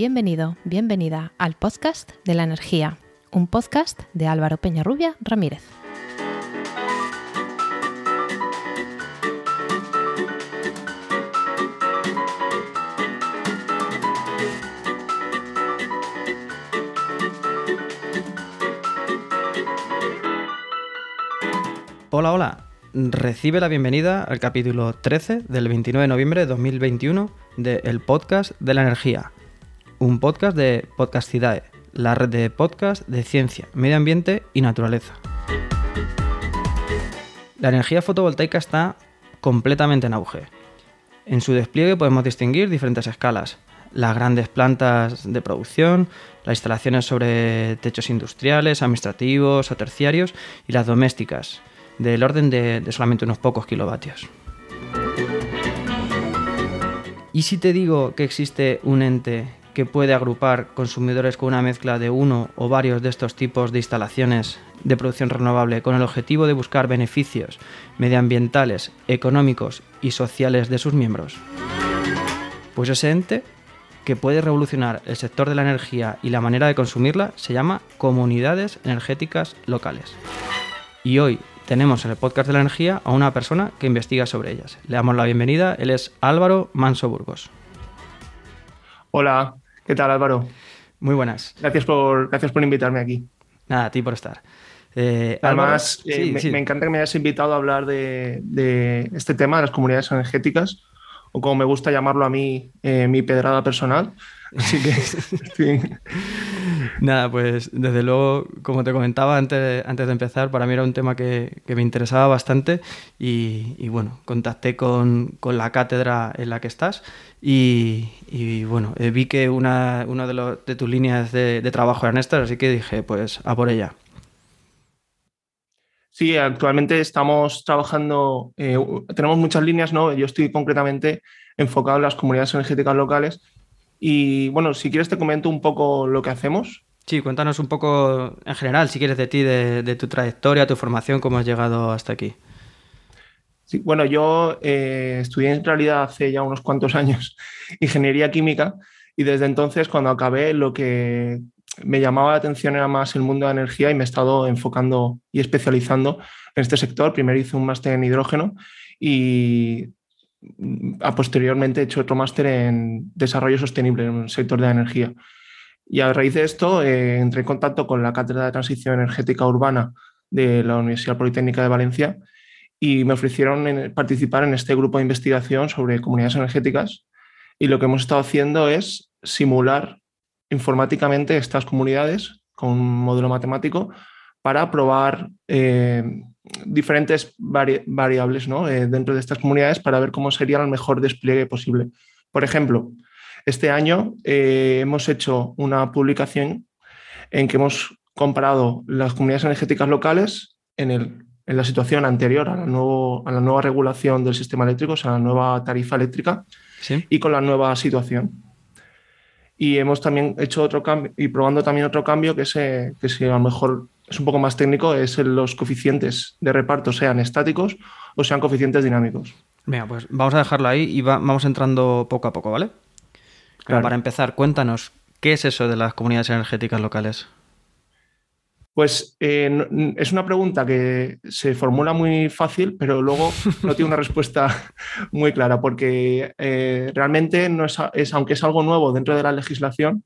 Bienvenido, bienvenida al podcast de la energía, un podcast de Álvaro Peñarrubia Ramírez. Hola, hola. Recibe la bienvenida al capítulo 13 del 29 de noviembre de 2021 de El Podcast de la Energía, un podcast de Podcastidae, la red de podcast de ciencia, medio ambiente y naturaleza. La energía fotovoltaica está completamente en auge. En su despliegue podemos distinguir diferentes escalas, las grandes plantas de producción, las instalaciones sobre techos industriales, administrativos o terciarios y las domésticas, del orden de, solamente unos pocos kilovatios. ¿Y si te digo que existe un ente que puede agrupar consumidores con una mezcla de uno o varios de estos tipos de instalaciones de producción renovable con el objetivo de buscar beneficios medioambientales, económicos y sociales de sus miembros? Pues ese ente que puede revolucionar el sector de la energía y la manera de consumirla se llama comunidades energéticas locales. Y hoy tenemos en el podcast de la energía a una persona que investiga sobre ellas. Le damos la bienvenida, él es Álvaro Manso Burgos. Hola, ¿qué tal Álvaro? Muy buenas. Gracias por, gracias por invitarme aquí. Nada, a ti por estar. Eh, Además, eh, me, encanta que me hayas invitado a hablar de, este tema, de las comunidades energéticas, o como me gusta llamarlo a mí, eh, mi pedrada personal. Así que, Nada, pues desde luego, como te comentaba antes, antes de empezar, para mí era un tema que, me interesaba bastante y, bueno, contacté con, la cátedra en la que estás y, bueno, eh, vi que una, de, de, tus líneas de, trabajo eran estas, así que dije, pues a por ella. Sí, actualmente estamos trabajando, eh, tenemos muchas líneas, ¿no? Yo estoy concretamente enfocado en las comunidades energéticas locales y bueno, si quieres te comento un poco lo que hacemos. Sí, cuéntanos un poco en general, si quieres, de ti, de, tu trayectoria, tu formación, cómo has llegado hasta aquí. Sí, bueno, yo eh, estudié en realidad hace ya unos cuantos años ingeniería química y desde entonces cuando acabé lo que me llamaba la atención era más el mundo de la energía y me he estado enfocando y especializando en este sector. Primero hice un máster en hidrógeno y a posteriormente he hecho otro máster en desarrollo sostenible en el sector de la energía. Y a raíz de esto eh, entré en contacto con la Cátedra de Transición Energética Urbana de la Universidad Politécnica de Valencia y me ofrecieron participar en este grupo de investigación sobre comunidades energéticas. Y lo que hemos estado haciendo es simular informáticamente estas comunidades con un modelo matemático para probar eh, diferentes variables eh, dentro de estas comunidades para ver cómo sería el mejor despliegue posible. Por ejemplo, este año eh, hemos hecho una publicación en que hemos comparado las comunidades energéticas locales en, la situación anterior a la, a la, nueva regulación del sistema eléctrico, o sea, la nueva tarifa eléctrica, y con la nueva situación. Y hemos también hecho otro cambio y probando también otro cambio que, se, que si a lo mejor es un poco más técnico, es los coeficientes de reparto sean estáticos o sean coeficientes dinámicos. Venga, pues vamos a dejarlo ahí y vamos entrando poco a poco, ¿vale? Para empezar, cuéntanos, ¿qué es eso de las comunidades energéticas locales? Pues eh, es una pregunta que se formula muy fácil, pero luego no tiene una respuesta muy clara, porque eh, realmente no es, aunque es algo nuevo dentro de la legislación,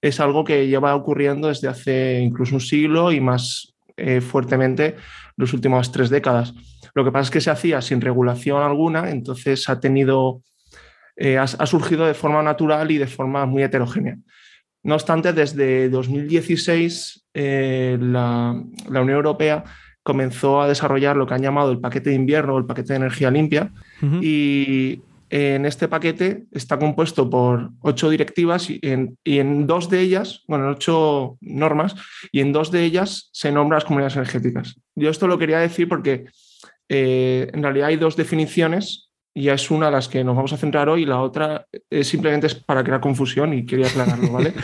es algo que lleva ocurriendo desde hace incluso un siglo y más eh, fuertemente las últimas tres décadas. Lo que pasa es que se hacía sin regulación alguna, entonces ha tenido, eh, ha, surgido de forma natural y de forma muy heterogénea. No obstante, desde 2016 eh, la, Unión Europea comenzó a desarrollar lo que han llamado el paquete de invierno o el paquete de energía limpia y en este paquete está compuesto por ocho directivas y en, dos de ellas, bueno, ocho normas, y en dos de ellas se nombran las comunidades energéticas. Yo esto lo quería decir porque eh, en realidad hay dos definiciones y es una a las que nos vamos a centrar hoy la otra es simplemente es para crear confusión y quería aclararlo, ¿vale?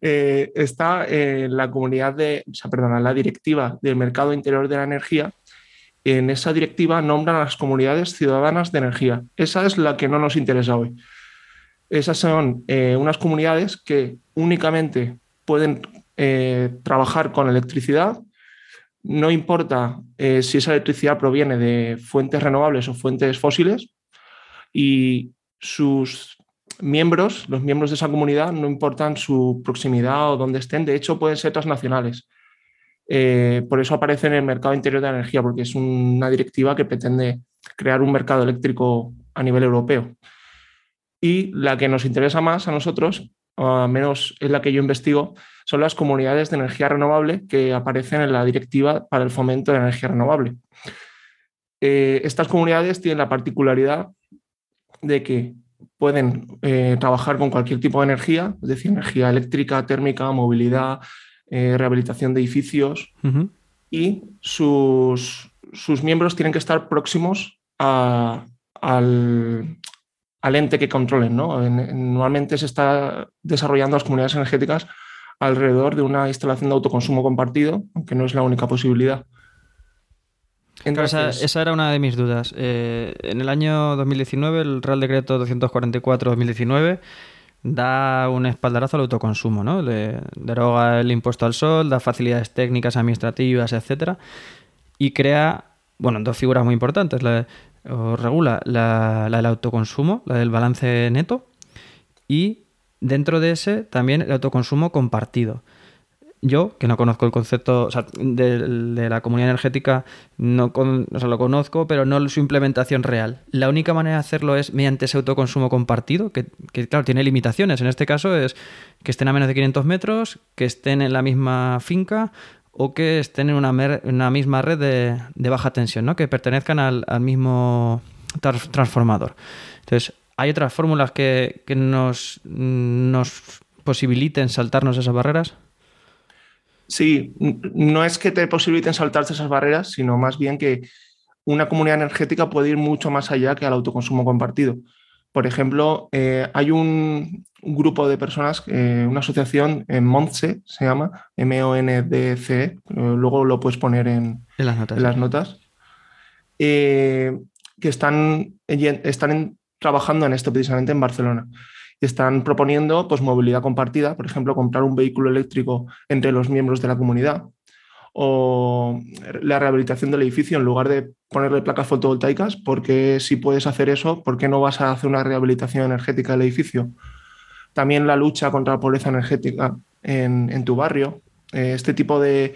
Eh, está en la comunidad de, o sea, perdona, la directiva del mercado interior de la energía, en esa directiva nombran a las comunidades ciudadanas de energía. Esa es la que no nos interesa hoy. esas son eh, unas comunidades que únicamente pueden eh, trabajar con electricidad, no importa eh, si esa electricidad proviene de fuentes renovables o fuentes fósiles, y sus miembros, los miembros de esa comunidad, no importan su proximidad o dónde estén, de hecho pueden ser transnacionales. por eso aparece en el mercado interior de la energía, porque es una directiva que pretende crear un mercado eléctrico a nivel europeo. Y la que nos interesa más a nosotros, o al menos es la que yo investigo, son las comunidades de energía renovable que aparecen en la directiva para el fomento de la energía renovable. Eh, estas comunidades tienen la particularidad de que pueden eh, trabajar con cualquier tipo de energía, es decir, energía eléctrica, térmica, movilidad, eh, rehabilitación de edificios, y sus, sus, miembros tienen que estar próximos a, al, al ente que controlen. ¿no? normalmente se está desarrollando las comunidades energéticas alrededor de una instalación de autoconsumo compartido, aunque no es la única posibilidad. esa, era una de mis dudas. Eh, en el año 2019, el Real Decreto 244-2019 da un espaldarazo al autoconsumo, ¿no? deroga el impuesto al sol, da facilidades técnicas, administrativas, etcétera, y crea, bueno, dos figuras muy importantes, la, o regula la, del autoconsumo, la del balance neto, y dentro de ese también el autoconsumo compartido. Yo, que no conozco el concepto de, la comunidad energética, no lo conozco, pero no su implementación real. La única manera de hacerlo es mediante ese autoconsumo compartido, que, claro, tiene limitaciones. En este caso es que estén a menos de 500 metros, que estén en la misma finca o que estén en una, misma red de, baja tensión, ¿no? que pertenezcan al, mismo transformador. Entonces, ¿hay otras fórmulas que, nos, nos posibiliten saltarnos esas barreras? Sí, no es que te posibiliten saltarse esas barreras, sino más bien que una comunidad energética puede ir mucho más allá que al autoconsumo compartido. Por ejemplo, eh, hay un, grupo de personas, eh, una asociación en MONDCE, se llama, M-O-N-D-C, e, luego lo puedes poner en, las notas, eh, que están, están trabajando en esto precisamente en Barcelona. Y están proponiendo pues, movilidad compartida, por ejemplo, comprar un vehículo eléctrico entre los miembros de la comunidad o la rehabilitación del edificio en lugar de ponerle placas fotovoltaicas, porque si puedes hacer eso, ¿por qué no vas a hacer una rehabilitación energética del edificio? También la lucha contra la pobreza energética en, tu barrio. Eh, este tipo de,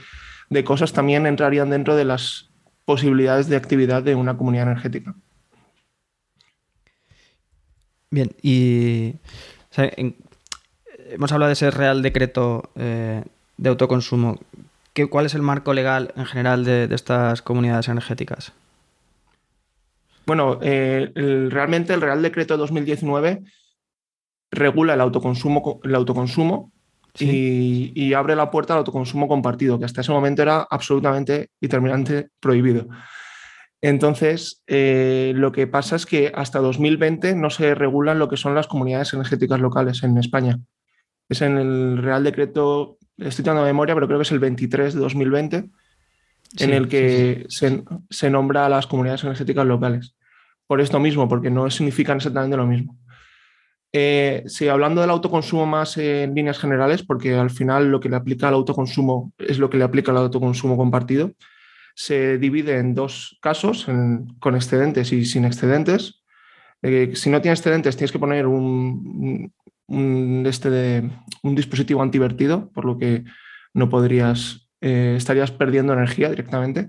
cosas también entrarían dentro de las posibilidades de actividad de una comunidad energética. Bien, y hemos hablado de ese Real Decreto eh, de autoconsumo. ¿Cuál es el marco legal en general de, estas comunidades energéticas? Bueno, eh, realmente el Real Decreto 2019 regula el autoconsumo, el autoconsumo y, abre la puerta al autoconsumo compartido, que hasta ese momento era absolutamente y terminante prohibido. Entonces, eh, lo que pasa es que hasta 2020 no se regulan lo que son las comunidades energéticas locales en España. Es en el Real Decreto estoy dando memoria, pero creo que es el 23 de 2020, en el que Se, nombra a las comunidades energéticas locales. Por esto mismo, porque no significan exactamente lo mismo. Eh, sí, hablando del autoconsumo más en líneas generales, porque al final lo que le aplica al autoconsumo es lo que le aplica al autoconsumo compartido, se divide en dos casos, con excedentes y sin excedentes. Eh, si no tienes excedentes, tienes que poner un, un, este de, un dispositivo antivertido, por lo que no podrías, eh, estarías perdiendo energía directamente.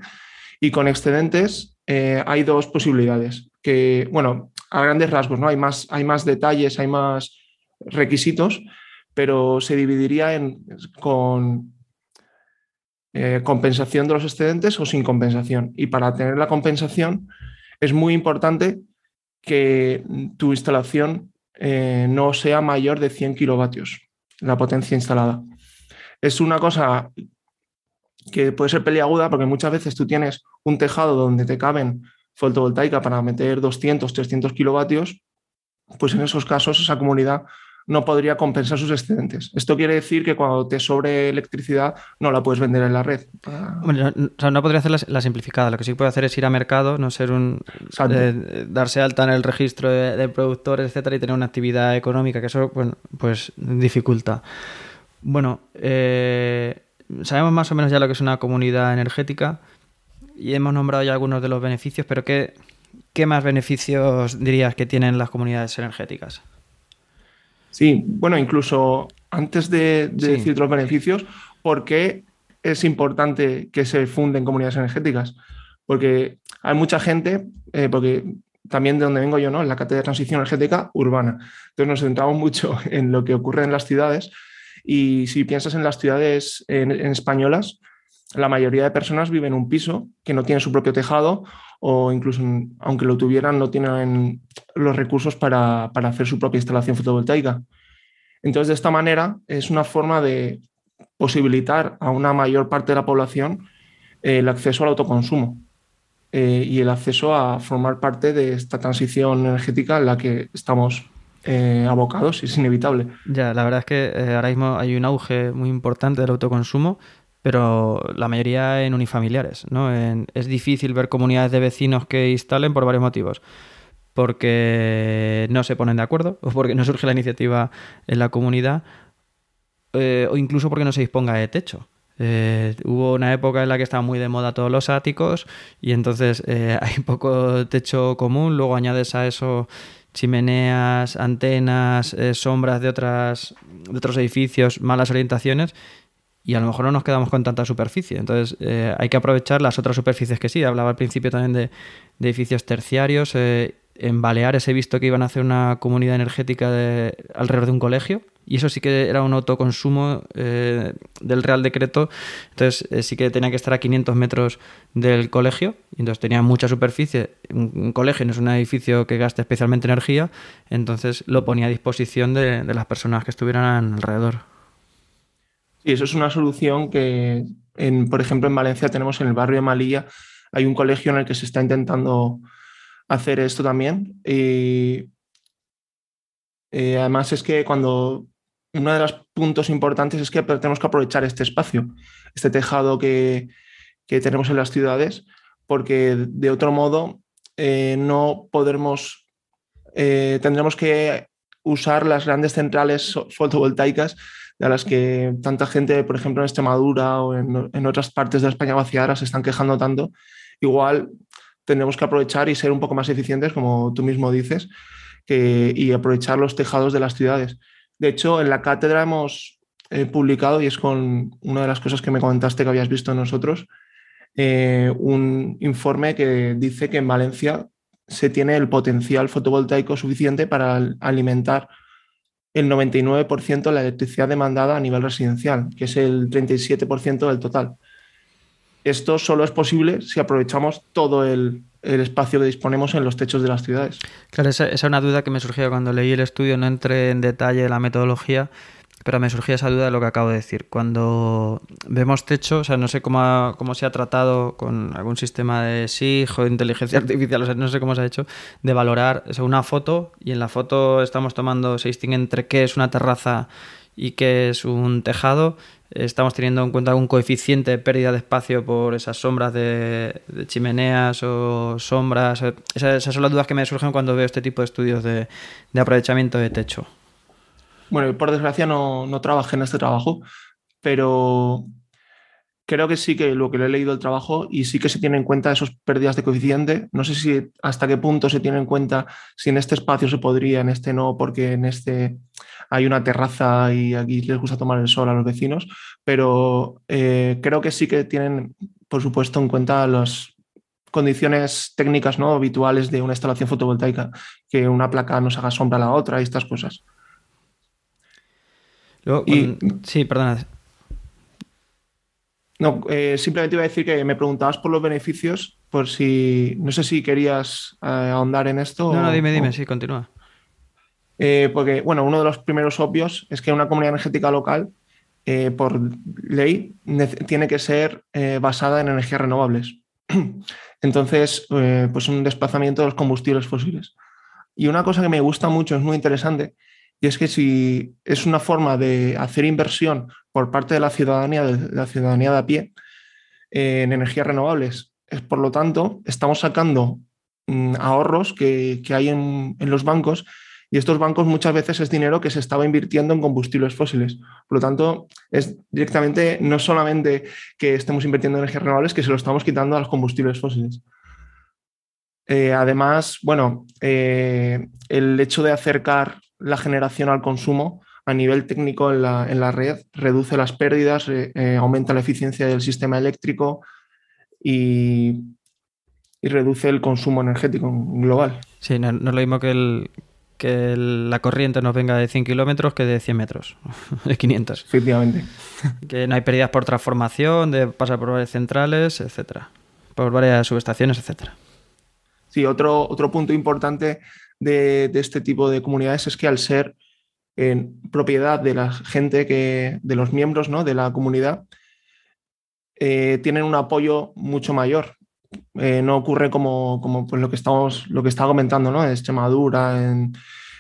Y con excedentes eh, hay dos posibilidades, que, bueno, a grandes rasgos, ¿no? Hay más, hay más detalles, hay más requisitos, pero se dividiría en, con eh, compensación de los excedentes o sin compensación. Y para tener la compensación es muy importante que tu instalación eh, no sea mayor de 100 kilovatios la potencia instalada. Es una cosa que puede ser peliaguda porque muchas veces tú tienes un tejado donde te caben fotovoltaica para meter 200, 300 kilovatios, pues en esos casos esa comunidad no podría compensar sus excedentes. Esto quiere decir que cuando te sobre electricidad no la puedes vender en la red. no, podría hacer la, simplificada. Lo que sí puede hacer es ir a mercado, no ser un eh, darse alta en el registro de, productores, etcétera, y tener una actividad económica, que eso pues dificulta. Bueno, eh, sabemos más o menos ya lo que es una comunidad energética y hemos nombrado ya algunos de los beneficios, pero ¿qué, qué más beneficios dirías que tienen las comunidades energéticas? Sí, bueno, incluso antes de, decir los beneficios, ¿por qué es importante que se funden comunidades energéticas? Porque hay mucha gente, eh, porque también de donde vengo yo, ¿no? En la cátedra de transición energética urbana. Entonces nos centramos mucho en lo que ocurre en las ciudades y si piensas en las ciudades en, españolas, la mayoría de personas viven en un piso que no tiene su propio tejado o incluso, aunque lo tuvieran, no tienen los recursos para, hacer su propia instalación fotovoltaica. Entonces, de esta manera, es una forma de posibilitar a una mayor parte de la población eh, el acceso al autoconsumo eh, y el acceso a formar parte de esta transición energética en la que estamos eh, abocados, es inevitable. Ya, la verdad es que ahora mismo hay un auge muy importante del autoconsumo pero la mayoría en unifamiliares. ¿no? es difícil ver comunidades de vecinos que instalen por varios motivos. Porque no se ponen de acuerdo, o porque no surge la iniciativa en la comunidad, eh, o incluso porque no se disponga de techo. Eh, hubo una época en la que estaban muy de moda todos los áticos y entonces eh, hay poco techo común, luego añades a eso chimeneas, antenas, sombras de, otras, de otros edificios, malas orientaciones y a lo mejor no nos quedamos con tanta superficie. Entonces eh, hay que aprovechar las otras superficies que sí. Hablaba al principio también de, edificios terciarios. Eh, en Baleares he visto que iban a hacer una comunidad energética de, alrededor de un colegio y eso sí que era un autoconsumo eh, del Real Decreto. Entonces sí que tenía que estar a 500 metros del colegio y entonces tenía mucha superficie. Un, colegio no es un edificio que gaste especialmente energía, entonces lo ponía a disposición de las personas que estuvieran alrededor. Sí, eso es una solución que, en, por ejemplo, en Valencia tenemos en el barrio de Malilla, hay un colegio en el que se está intentando hacer esto también. Y eh, además es que cuando uno de los puntos importantes es que tenemos que aprovechar este espacio, este tejado que, tenemos en las ciudades, porque de otro modo eh, no podremos, eh, tendremos que usar las grandes centrales fotovoltaicas de las que tanta gente, por ejemplo, en Extremadura o en, otras partes de España vaciada se están quejando tanto, igual tenemos que aprovechar y ser un poco más eficientes, como tú mismo dices, y aprovechar los tejados de las ciudades. De hecho, en la cátedra hemos eh, publicado, y es con una de las cosas que me comentaste que habías visto nosotros, eh, un informe que dice que en Valencia se tiene el potencial fotovoltaico suficiente para alimentar el 99% de la electricidad demandada a nivel residencial, que es el 37% del total. Esto solo es posible si aprovechamos todo el, espacio que disponemos en los techos de las ciudades. Claro, esa es una duda que me surgió cuando leí el estudio, no entré en detalle de la metodología, pero me surgía esa duda de lo que acabo de decir. Cuando vemos techo, o sea, no sé cómo, cómo se ha tratado con algún sistema de SIG o inteligencia artificial, o sea, no sé cómo se ha hecho, de valorar una foto y en la foto estamos tomando, se distingue entre qué es una terraza y qué es un tejado. Estamos teniendo en cuenta un coeficiente de pérdida de espacio por esas sombras de, chimeneas o sombras. Esas, son las dudas que me surgen cuando veo este tipo de estudios de aprovechamiento de techo. Bueno, por desgracia no, no trabajé en este trabajo, pero creo que sí que lo que le he leído el trabajo y sí que se tiene en cuenta esas pérdidas de coeficiente. No sé si hasta qué punto se tiene en cuenta si en este espacio se podría, en este no, porque en este hay una terraza y aquí les gusta tomar el sol a los vecinos, pero eh, creo que sí que tienen, por supuesto, en cuenta las condiciones técnicas ¿no? habituales de una instalación fotovoltaica, que una placa no se haga sombra a la otra y estas cosas sí, perdona. No, eh, simplemente iba a decir que me preguntabas por los beneficios, por si. No sé si querías eh, ahondar en esto. No, no, dime, dime, sí, continúa. Eh, porque, bueno, uno de los primeros obvios es que una comunidad energética local, por ley, tiene que ser basada en energías renovables. Entonces, pues un desplazamiento de los combustibles fósiles. Y una cosa que me gusta mucho, es muy interesante, Y es que si es una forma de hacer inversión por parte de la ciudadanía, de la ciudadanía de a pie, en energías renovables. Es, por lo tanto, estamos sacando mm, ahorros que, hay en, los bancos y estos bancos muchas veces es dinero que se estaba invirtiendo en combustibles fósiles. Por lo tanto, es directamente no solamente que estemos invirtiendo en energías renovables, que se lo estamos quitando a los combustibles fósiles. Eh, además, bueno, eh, el hecho de acercar la generación al consumo a nivel técnico en la, red reduce las pérdidas, eh, aumenta la eficiencia del sistema eléctrico y, reduce el consumo energético global. Sí, no, es lo mismo que, el, que la corriente nos venga de 100 kilómetros que de 100 metros, de 500. Efectivamente. Que no hay pérdidas por transformación, de pasar por varias centrales, etcétera, por varias subestaciones, etcétera. Sí, otro, otro punto importante de, este tipo de comunidades es que al ser en propiedad de la gente que, de los miembros ¿no? de la comunidad, eh, tienen un apoyo mucho mayor. Eh, no ocurre como, como pues lo que estamos, lo que estaba comentando, ¿no? En Extremadura, en,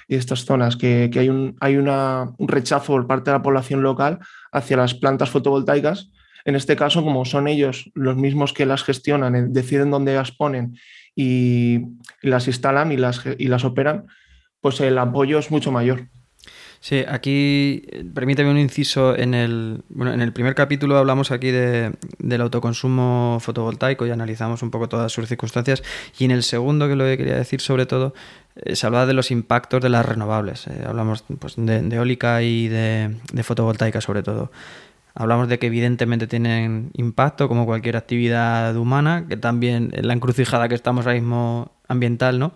y estas zonas, que, hay, un, hay una, un rechazo por parte de la población local hacia las plantas fotovoltaicas. En este caso, como son ellos los mismos que las gestionan, eh, deciden dónde las ponen y, las instalan y las, y las operan, pues el apoyo es mucho mayor. Sí, aquí eh, permíteme un inciso. En el, bueno, en el primer capítulo hablamos aquí de, del autoconsumo fotovoltaico y analizamos un poco todas sus circunstancias. Y en el segundo, que lo que quería decir sobre todo, eh, se hablaba de los impactos de las renovables. Eh, hablamos pues, de, eólica y de, de, fotovoltaica sobre todo. Hablamos de que evidentemente tienen impacto como cualquier actividad humana, que también en la encrucijada que estamos ahora mismo ambiental, ¿no?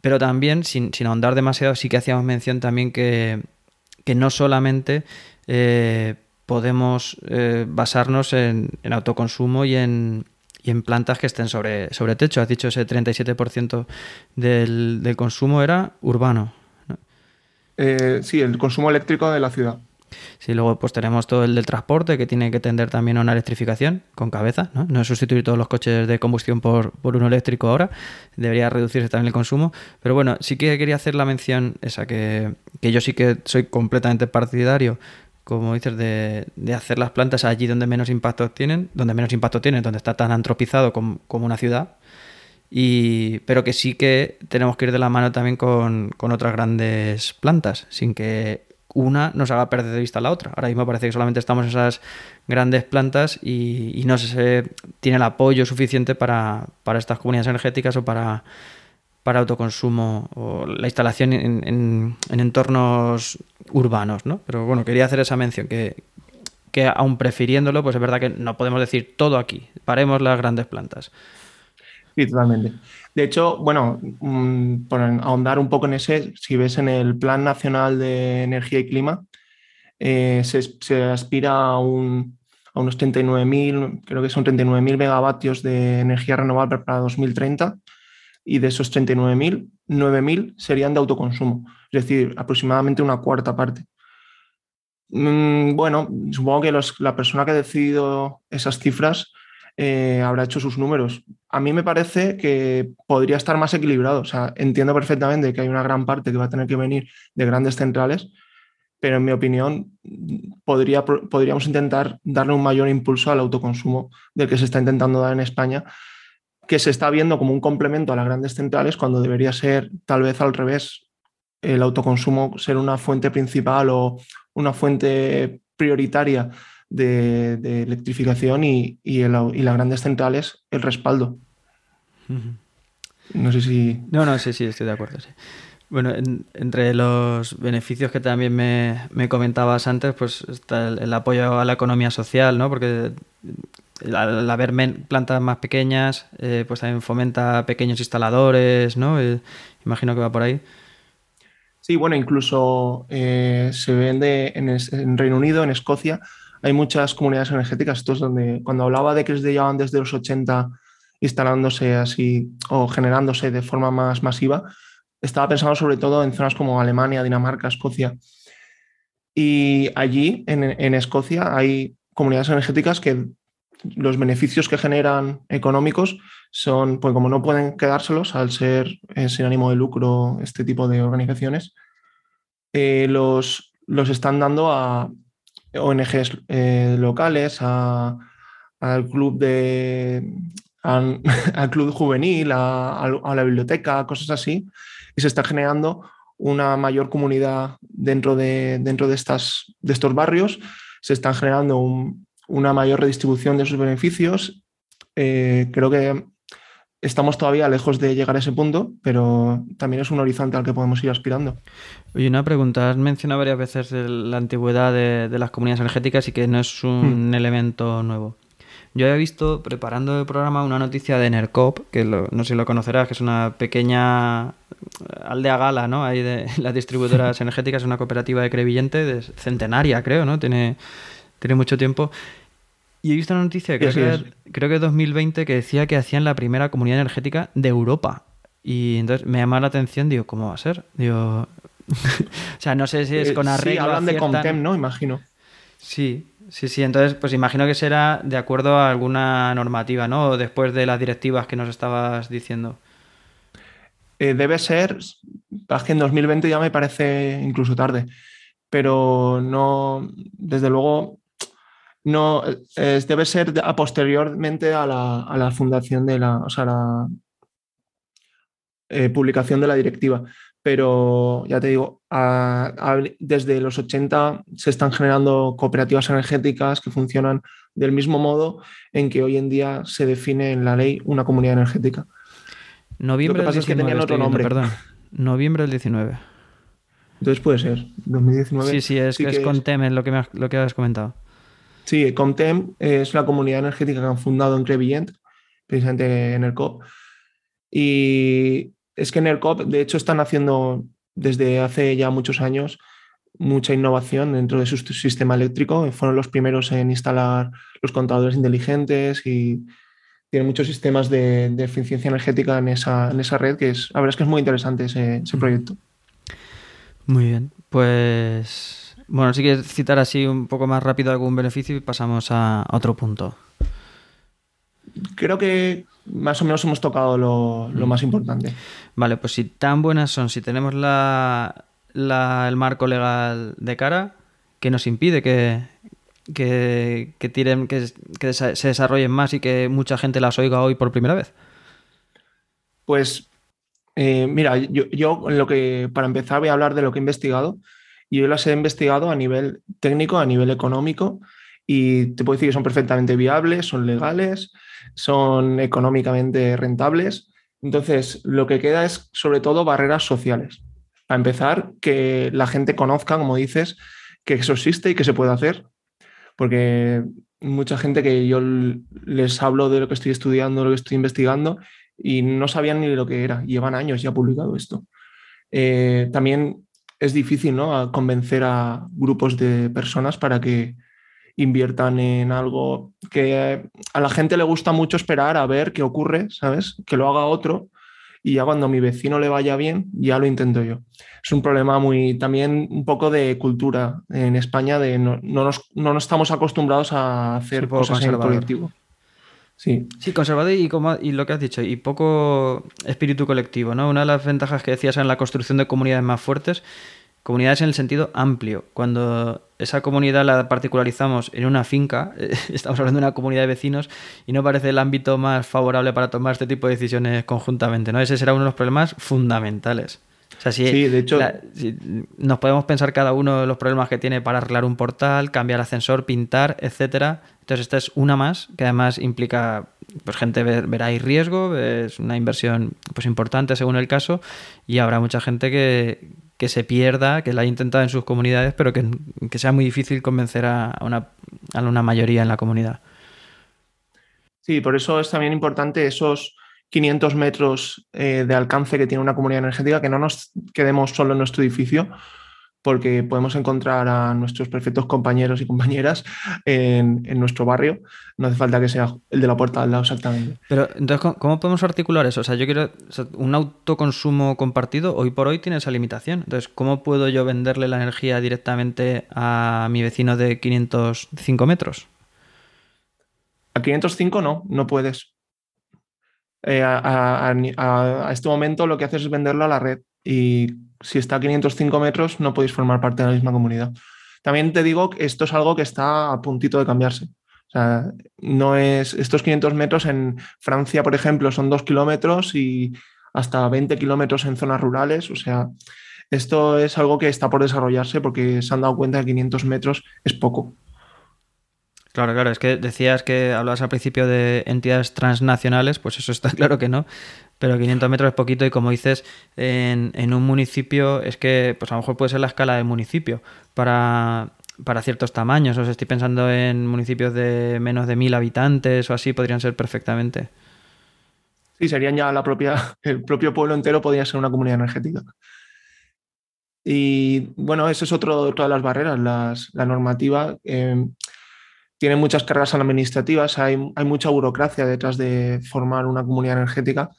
Pero también, sin, ahondar demasiado, sí que hacíamos mención también que, no solamente eh, podemos eh, basarnos en, autoconsumo y en, en plantas que estén sobre, sobre techo. Has dicho ese 37% del, del consumo era urbano. Eh, sí, el consumo eléctrico de la ciudad. Sí, luego pues tenemos todo el del transporte que tiene que tender también a una electrificación con cabeza, ¿no? No sustituir todos los coches de combustión por, uno eléctrico ahora, debería reducirse también el consumo, pero bueno, sí que quería hacer la mención esa, que, yo sí que soy completamente partidario como dices, de, hacer las plantas allí donde menos impacto tienen, donde menos impacto tienen, donde está tan antropizado como, una ciudad, y, pero que sí que tenemos que ir de la mano también con, con otras grandes plantas, sin que una nos haga perder de vista la otra. Ahora mismo parece que solamente estamos en esas grandes plantas y, no se tiene el apoyo suficiente para, estas comunidades energéticas o para, para autoconsumo o la instalación en, entornos urbanos, ¿no? Pero bueno, quería hacer esa mención, que, que aún prefiriéndolo, pues es verdad que no podemos decir todo aquí, paremos las grandes plantas. Sí, totalmente. De hecho, bueno, mm, por ahondar un poco en ese, si ves en el Plan Nacional de Energía y Clima, eh, se, aspira a, un, a unos 39.000, creo que son 39.000 megavatios de energía renovable para 2030 y de esos 39.000, 9.000 serían de autoconsumo, es decir, aproximadamente una cuarta parte. Mm, bueno, supongo que la persona que ha decidido esas cifras eh, habrá hecho sus números. A mí me parece que podría estar más equilibrado. O sea, entiendo perfectamente que hay una gran parte que va a tener que venir de grandes centrales, pero en mi opinión podría, podríamos intentar darle un mayor impulso al autoconsumo del que se está intentando dar en España, que se está viendo como un complemento a las grandes centrales cuando debería ser tal vez al revés, el autoconsumo ser una fuente principal o una fuente prioritaria de, electrificación y, y, las grandes centrales el respaldo. No sé si... No, no, sí, sí, estoy de acuerdo. Bueno, entre los beneficios que también me, comentabas antes, pues está el, apoyo a la economía social, ¿no? Porque al, haber plantas más pequeñas, eh, pues también fomenta pequeños instaladores, ¿no? Eh, imagino que va por ahí. Sí, bueno, incluso eh, se vende en, en, Reino Unido, en Escocia, hay muchas comunidades energéticas. Esto es donde, cuando hablaba de que llevaban desde los 80 instalándose así o generándose de forma más masiva, estaba pensando sobre todo en zonas como Alemania, Dinamarca, Escocia. Y allí, en, Escocia, hay comunidades energéticas que los beneficios que generan económicos son, pues como no pueden quedárselos al ser sin ánimo de lucro este tipo de organizaciones, eh, los, los están dando a ONGs eh, locales, a, al club de al, club juvenil, a, la biblioteca, cosas así, y se está generando una mayor comunidad dentro de, dentro de, estas, de estos barrios, se están generando una mayor redistribución de sus beneficios. Eh, creo que estamos todavía lejos de llegar a ese punto, pero también es un horizonte al que podemos ir aspirando. Oye, una pregunta. Has mencionado varias veces la antigüedad de, las comunidades energéticas y que no es un hmm. elemento nuevo. Yo había visto, preparando el programa, una noticia de Nercop, que no sé si lo conocerás, que es una pequeña aldea gala, ¿no? Ahí de las distribuidoras energéticas, es una cooperativa de Crevillente, de centenaria, creo, ¿no? Tiene, tiene mucho tiempo. Y he visto una noticia, creo, que, creo que 2020, que decía que hacían la primera comunidad energética de Europa. Y entonces me llama la atención, digo, ¿cómo va a ser? Digo, o sea, no sé si es eh, con arreglo. Sí, hablan de Contem, ¿no? Imagino. Sí, sí, sí. Entonces, pues imagino que será de acuerdo a alguna normativa, ¿no? Después de las directivas que nos estabas diciendo. Eh, debe ser, es que en 2020 ya me parece incluso tarde, pero no, desde luego, no, debe ser a posteriormente a la, fundación de la, o sea, la eh, publicación de la directiva pero ya te digo, desde los 80 se están generando cooperativas energéticas que funcionan del mismo modo en que hoy en día se define en la ley una comunidad energética. Noviembre del 19, es que otro nombre. perdón. Noviembre del 19. Entonces puede ser, 2019. Sí, sí, es, que es Contem, es lo que, me, lo que has comentado. Sí, Contem es la comunidad energética que han fundado en Crevillent, precisamente en el COP. Y es que en el COP, de hecho, están haciendo desde hace ya muchos años mucha innovación dentro de su sistema eléctrico. Fueron los primeros en instalar los contadores inteligentes y tienen muchos sistemas de, eficiencia energética en esa, en esa, red, que es, la verdad es que es muy interesante ese, proyecto. Muy bien, pues bueno, si quieres citar así un poco más rápido algún beneficio y pasamos a otro punto. Creo que más o menos hemos tocado lo, mm. más importante. Vale, pues si tan buenas son, si tenemos la, el marco legal de cara, ¿qué nos impide que, que, tiren, que, se desarrollen más y que mucha gente las oiga hoy por primera vez? Pues eh, mira, yo, yo lo que para empezar voy a hablar de lo que he investigado y yo las he investigado a nivel técnico, a nivel económico y te puedo decir que son perfectamente viables, son legales, son económicamente rentables. Entonces, lo que queda es sobre todo barreras sociales. Para empezar, que la gente conozca, como dices, que eso existe y que se puede hacer. Porque mucha gente que yo les hablo de lo que estoy estudiando, lo que estoy investigando, y no sabían ni lo que era. Llevan años ya publicado esto. Eh, también es difícil ¿no? convencer a grupos de personas para que inviertan en algo que a la gente le gusta mucho esperar a ver qué ocurre, ¿sabes? Que lo haga otro y ya cuando a mi vecino le vaya bien, ya lo intento yo. Es un problema muy también un poco de cultura en España, de no, no, nos, no estamos acostumbrados a hacer cosas en colectivo. Sí. sí, conservador y, como, y lo que has dicho, y poco espíritu colectivo, ¿no? Una de las ventajas que decías en la construcción de comunidades más fuertes Comunidades en el sentido amplio. Cuando esa comunidad la particularizamos en una finca, estamos hablando de una comunidad de vecinos y no parece el ámbito más favorable para tomar este tipo de decisiones conjuntamente. ¿no? Ese será uno de los problemas fundamentales. O sea, si, sí, de hecho, nos podemos pensar cada uno de los problemas que tiene para arreglar un portal, cambiar ascensor, pintar, etcétera. Entonces, esta es una más que además implica, pues gente verá ahí riesgo, es una inversión pues importante según el caso, y habrá mucha gente que, que se pierda, que la haya intentado en sus comunidades, pero que, sea muy difícil convencer a una, a una mayoría en la comunidad. Sí, por eso es también importante esos 500 metros eh, de alcance que tiene una comunidad energética, que no nos quedemos solo en nuestro edificio, porque podemos encontrar a nuestros perfectos compañeros y compañeras en, nuestro barrio. No hace falta que sea el de la puerta al lado exactamente. Pero entonces, ¿cómo podemos articular eso? O sea, yo quiero un autoconsumo compartido, hoy por hoy tiene esa limitación. Entonces, ¿cómo puedo yo venderle la energía directamente a mi vecino de 505 metros? A 505 no, no puedes. Eh, a, este momento lo que haces es venderlo a la red y si está a 505 metros no podéis formar parte de la misma comunidad. También te digo que esto es algo que está a puntito de cambiarse. O sea, no es, estos 500 metros en Francia, por ejemplo, son 2 kilómetros y hasta 20 kilómetros en zonas rurales. O sea, esto es algo que está por desarrollarse porque se han dado cuenta que 500 metros es poco. Claro, claro, es que decías que hablabas al principio de entidades transnacionales, pues eso está claro que no, pero 500 metros es poquito y como dices, en, un municipio es que pues a lo mejor puede ser la escala del municipio para, para ciertos tamaños, o sea, estoy pensando en municipios de menos de mil habitantes o así, podrían ser perfectamente. Sí, serían ya la propia, el propio pueblo entero podría ser una comunidad energética. Y bueno, ese es otro, otra de las barreras, la normativa. Eh, tiene muchas cargas administrativas, hay, mucha burocracia detrás de formar una comunidad energética.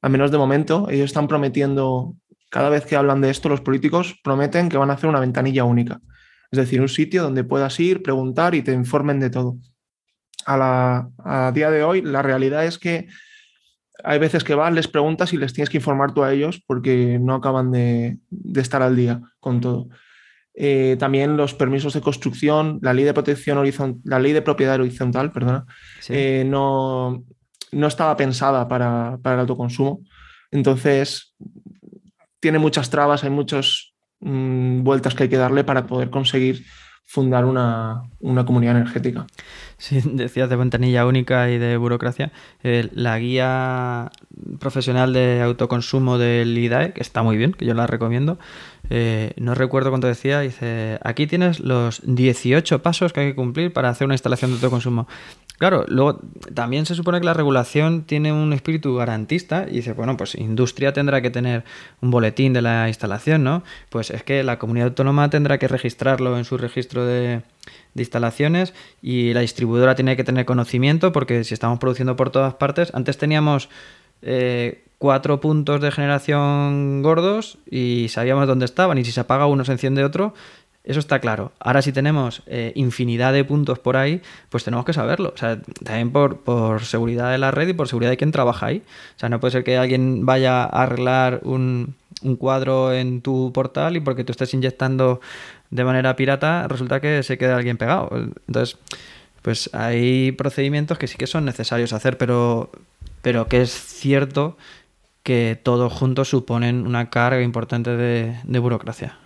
Al menos de momento, ellos están prometiendo, cada vez que hablan de esto, los políticos prometen que van a hacer una ventanilla única. Es decir, un sitio donde puedas ir, preguntar y te informen de todo. A, día de hoy, la realidad es que hay veces que vas, les preguntas y les tienes que informar tú a ellos porque no acaban de estar al día con todo. Eh, también los permisos de construcción, la ley de protección horizontal, la ley de propiedad horizontal, perdona, eh, no, no, estaba pensada para, para, el autoconsumo. Entonces, tiene muchas trabas, hay muchas mm, vueltas que hay que darle para poder conseguir fundar una, una comunidad energética. Sí, decías de ventanilla única y de burocracia. Eh, la guía profesional de autoconsumo del IDAE, que está muy bien, que yo la recomiendo, eh, no recuerdo cuánto decía, dice, aquí tienes los 18 pasos que hay que cumplir para hacer una instalación de autoconsumo. Claro, luego también se supone que la regulación tiene un espíritu garantista y dice, bueno, pues industria tendrá que tener un boletín de la instalación, ¿no? Pues es que la comunidad autónoma tendrá que registrarlo en su registro de, instalaciones y la distribuidora tiene que tener conocimiento porque si estamos produciendo por todas partes, antes teníamos eh, cuatro puntos de generación gordos y sabíamos dónde estaban y si se apaga uno se enciende otro eso está claro. Ahora si tenemos eh, infinidad de puntos por ahí, pues tenemos que saberlo. O sea, también por, por, seguridad de la red y por seguridad de quien trabaja ahí. O sea, no puede ser que alguien vaya a arreglar un, un cuadro en tu portal y porque tú estés inyectando de manera pirata, resulta que se queda alguien pegado. Entonces, pues hay procedimientos que sí que son necesarios hacer, pero, pero que es cierto que todos juntos suponen una carga importante de, burocracia.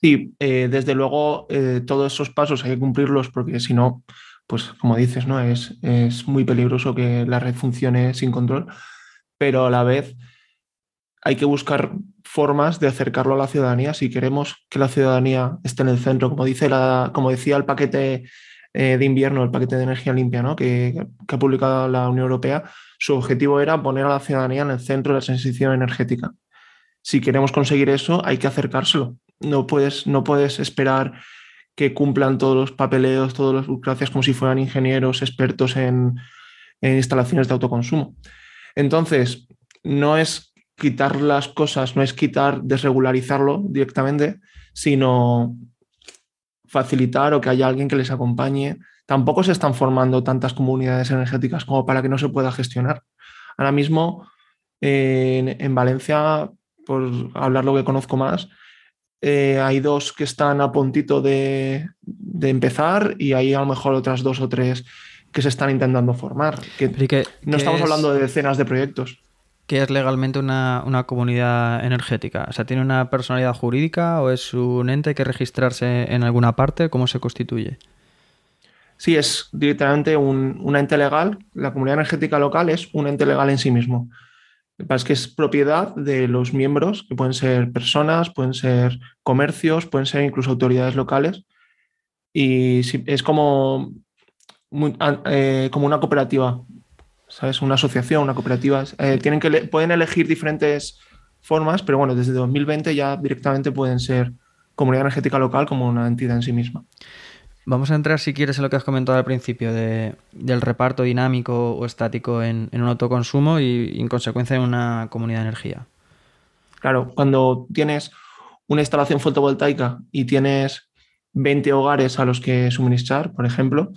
Sí, eh, desde luego eh, todos esos pasos hay que cumplirlos porque si no, pues como dices, ¿no? Es, es muy peligroso que la red funcione sin control, pero a la vez hay que buscar formas de acercarlo a la ciudadanía si queremos que la ciudadanía esté en el centro, como, dice la, como decía el paquete de invierno, el paquete de energía limpia ¿no? que, que, ha publicado la Unión Europea, su objetivo era poner a la ciudadanía en el centro de la transición energética. Si queremos conseguir eso, hay que acercárselo no puedes, no puedes esperar que cumplan todos los papeleos, todas las burocracias como si fueran ingenieros expertos en, instalaciones de autoconsumo. Entonces, no es quitar las cosas, no es quitar, desregularizarlo directamente, sino facilitar o que haya alguien que les acompañe. Tampoco se están formando tantas comunidades energéticas como para que no se pueda gestionar. Ahora mismo en, en Valencia, por hablar lo que conozco más, eh, hay dos que están a puntito de, empezar y hay a lo mejor otras dos o tres que se están intentando formar. Que, no estamos hablando de decenas de proyectos. ¿Qué es legalmente una, comunidad energética? O sea, ¿tiene una personalidad jurídica o es un ente que registrarse en alguna parte? ¿Cómo se constituye? Sí, es directamente un, ente legal. La comunidad energética local es un ente legal en sí mismo. Es que es propiedad de los miembros, que pueden ser personas, pueden ser comercios, pueden ser incluso autoridades locales. Y es como, eh, como una cooperativa, ¿sabes? Una asociación, una cooperativa. Eh, tienen que pueden elegir diferentes formas, pero bueno, desde 2020 ya directamente pueden ser comunidad energética local como una entidad en sí misma. Vamos a entrar, si quieres, en lo que has comentado al principio de, del reparto dinámico o estático en, un autoconsumo y, en consecuencia, en una comunidad de energía. Claro, cuando tienes una instalación fotovoltaica y tienes 20 hogares a los que suministrar, por ejemplo,